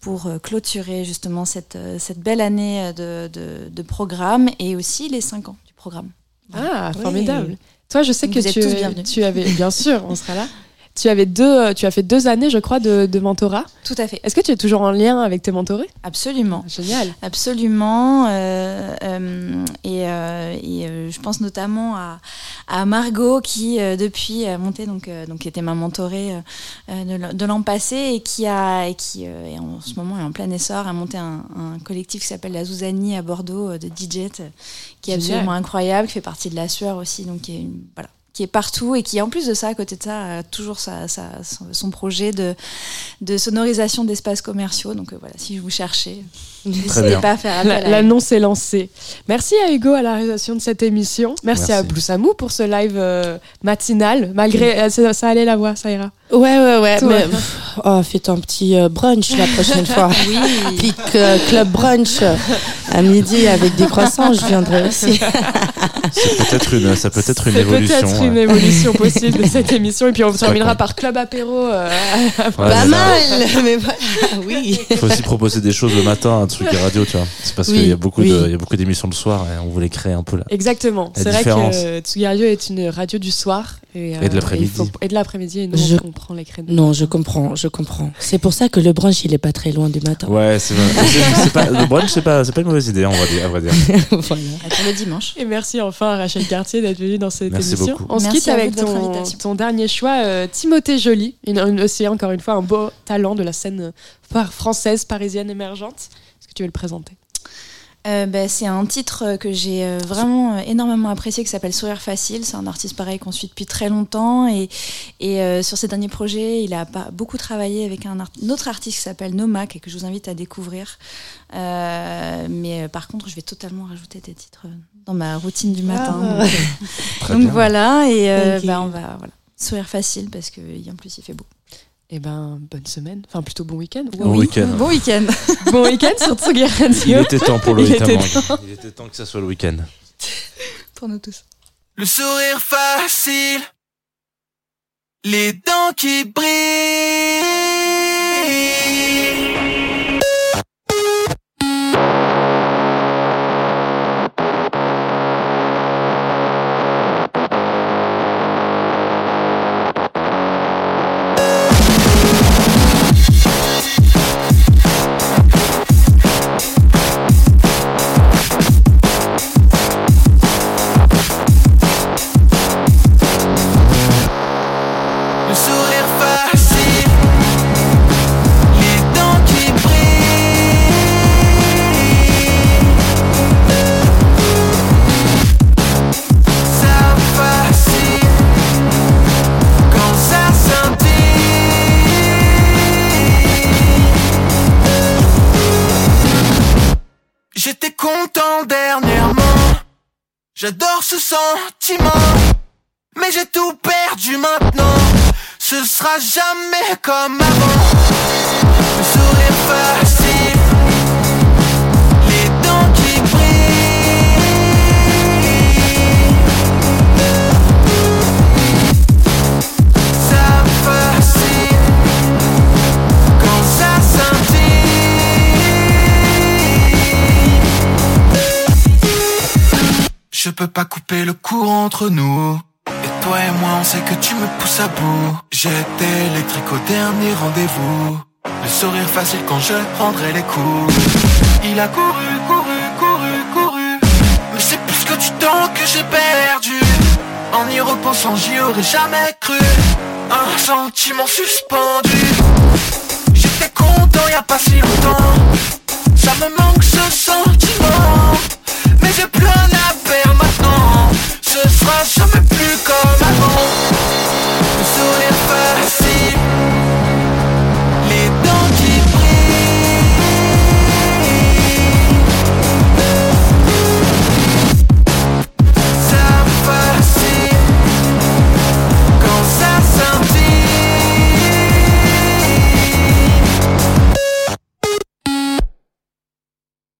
pour clôturer justement cette, cette belle année de, programme et aussi les 5 ans du programme. Ah, Oui. formidable. Toi, je sais que tu, tu avais, bien sûr, on sera là. Tu avais deux, euh, tu as fait deux années, je crois, de, de mentorat. Tout à fait. Est-ce que tu es toujours en lien avec tes mentorés? Absolument. Génial. Absolument. euh, euh, et euh, et, euh, je pense notamment à, à Margot qui, euh, depuis, a monté, donc, euh, donc, qui était ma mentorée de l'an- de l'an passé et qui, a, et qui euh, est en ce moment est en plein essor, a monté un, un collectif qui s'appelle la Zouzanie à Bordeaux euh, de DJ, qui est Génial. absolument incroyable, qui fait partie de la sueur aussi, donc qui est une, voilà qui est partout et qui en plus de ça à côté de ça a toujours sa, sa- son, projet de, sonorisation d'espaces commerciaux. Donc euh, voilà si vous cherchez n'hésitez bien. pas à faire. L'annonce est lancée. Merci à Hugo à la réalisation de cette émission. Merci, Merci. à Bloussamou pour ce live euh, matinal. Malgré, euh, ça, ça allait la voix, ça ira. Ouais, ouais, ouais. Mais, pff, oh, fais un petit euh, brunch la prochaine fois. Oui. Petit euh, club brunch à midi avec des croissants, je viendrai aussi. C'est peut-être une, ça peut être une C'est évolution. peut-être une évolution possible de cette émission. Et puis on terminera par club apéro. euh, Ouais, Pas mal, mais voilà, oui. faut aussi proposer des choses le matin, un truc à radio, tu vois. C'est parce Oui, qu'il y a beaucoup oui. de, il y a beaucoup d'émissions le soir et on voulait créer un peu là. Exactement. La C'est vrai que Tsugi Radio est une radio du soir. Et, Et de l'après-midi. il faut- Et de l'après-midi. Et nous, Je- on prend les créneaux. Non, je comprends, je comprends. C'est pour ça que le brunch, il est pas très loin du matin. Ouais, c'est vrai. C'est- c'est pas, le brunch, c'est pas, c'est pas une mauvaise idée, on va dire, à vrai dire. voilà. Le dimanche. Et merci enfin à Rachel Cartier d'être venue dans cette Merci émission. beaucoup. On se Merci quitte à vous avec ton, invitation. ton dernier choix, euh, Timothée Joly, une, une- aussi encore une fois un beau talent de la scène euh, française, parisienne émergente. Que tu veux le présenter Euh, bah, c'est un titre euh, que j'ai euh, vraiment énormément apprécié qui s'appelle Sourire Facile. C'est un artiste pareil qu'on suit depuis très longtemps et, et euh, sur ses derniers projets, il a pas, beaucoup travaillé avec un, art- un autre artiste qui s'appelle Nomak et que je vous invite à découvrir. Euh, mais euh, par contre, je vais totalement rajouter des titres dans ma routine du matin. Ah. Donc, euh, Très donc voilà et euh, bah, on va voilà. Sourire facile parce que y- en plus il fait beau. Eh ben, bonne semaine, enfin plutôt bon week-end. Bon week-end. Bon week-end. bon week-end sur Tsugi Il était temps pour le Il. Il était temps que ça soit le week-end. Pour nous tous. Le sourire facile, les dents qui brillent. J'adore ce sentiment. Mais j'ai tout perdu maintenant Ce sera jamais comme avant Le sourire facile Je peux pas couper le courant entre nous. Et toi et moi on sait que tu me pousses à bout. J'étais électrique au dernier rendez-vous. Le sourire facile quand je rendrai les coups. Il a couru, couru, couru, couru. Mais c'est plus que du temps que j'ai perdu. En y repensant j'y aurais jamais cru. Un sentiment suspendu. J'étais content y a pas si longtemps. Ça me manque ce sentiment. Mais j'ai ce sera jamais plus comme avant. Le sourire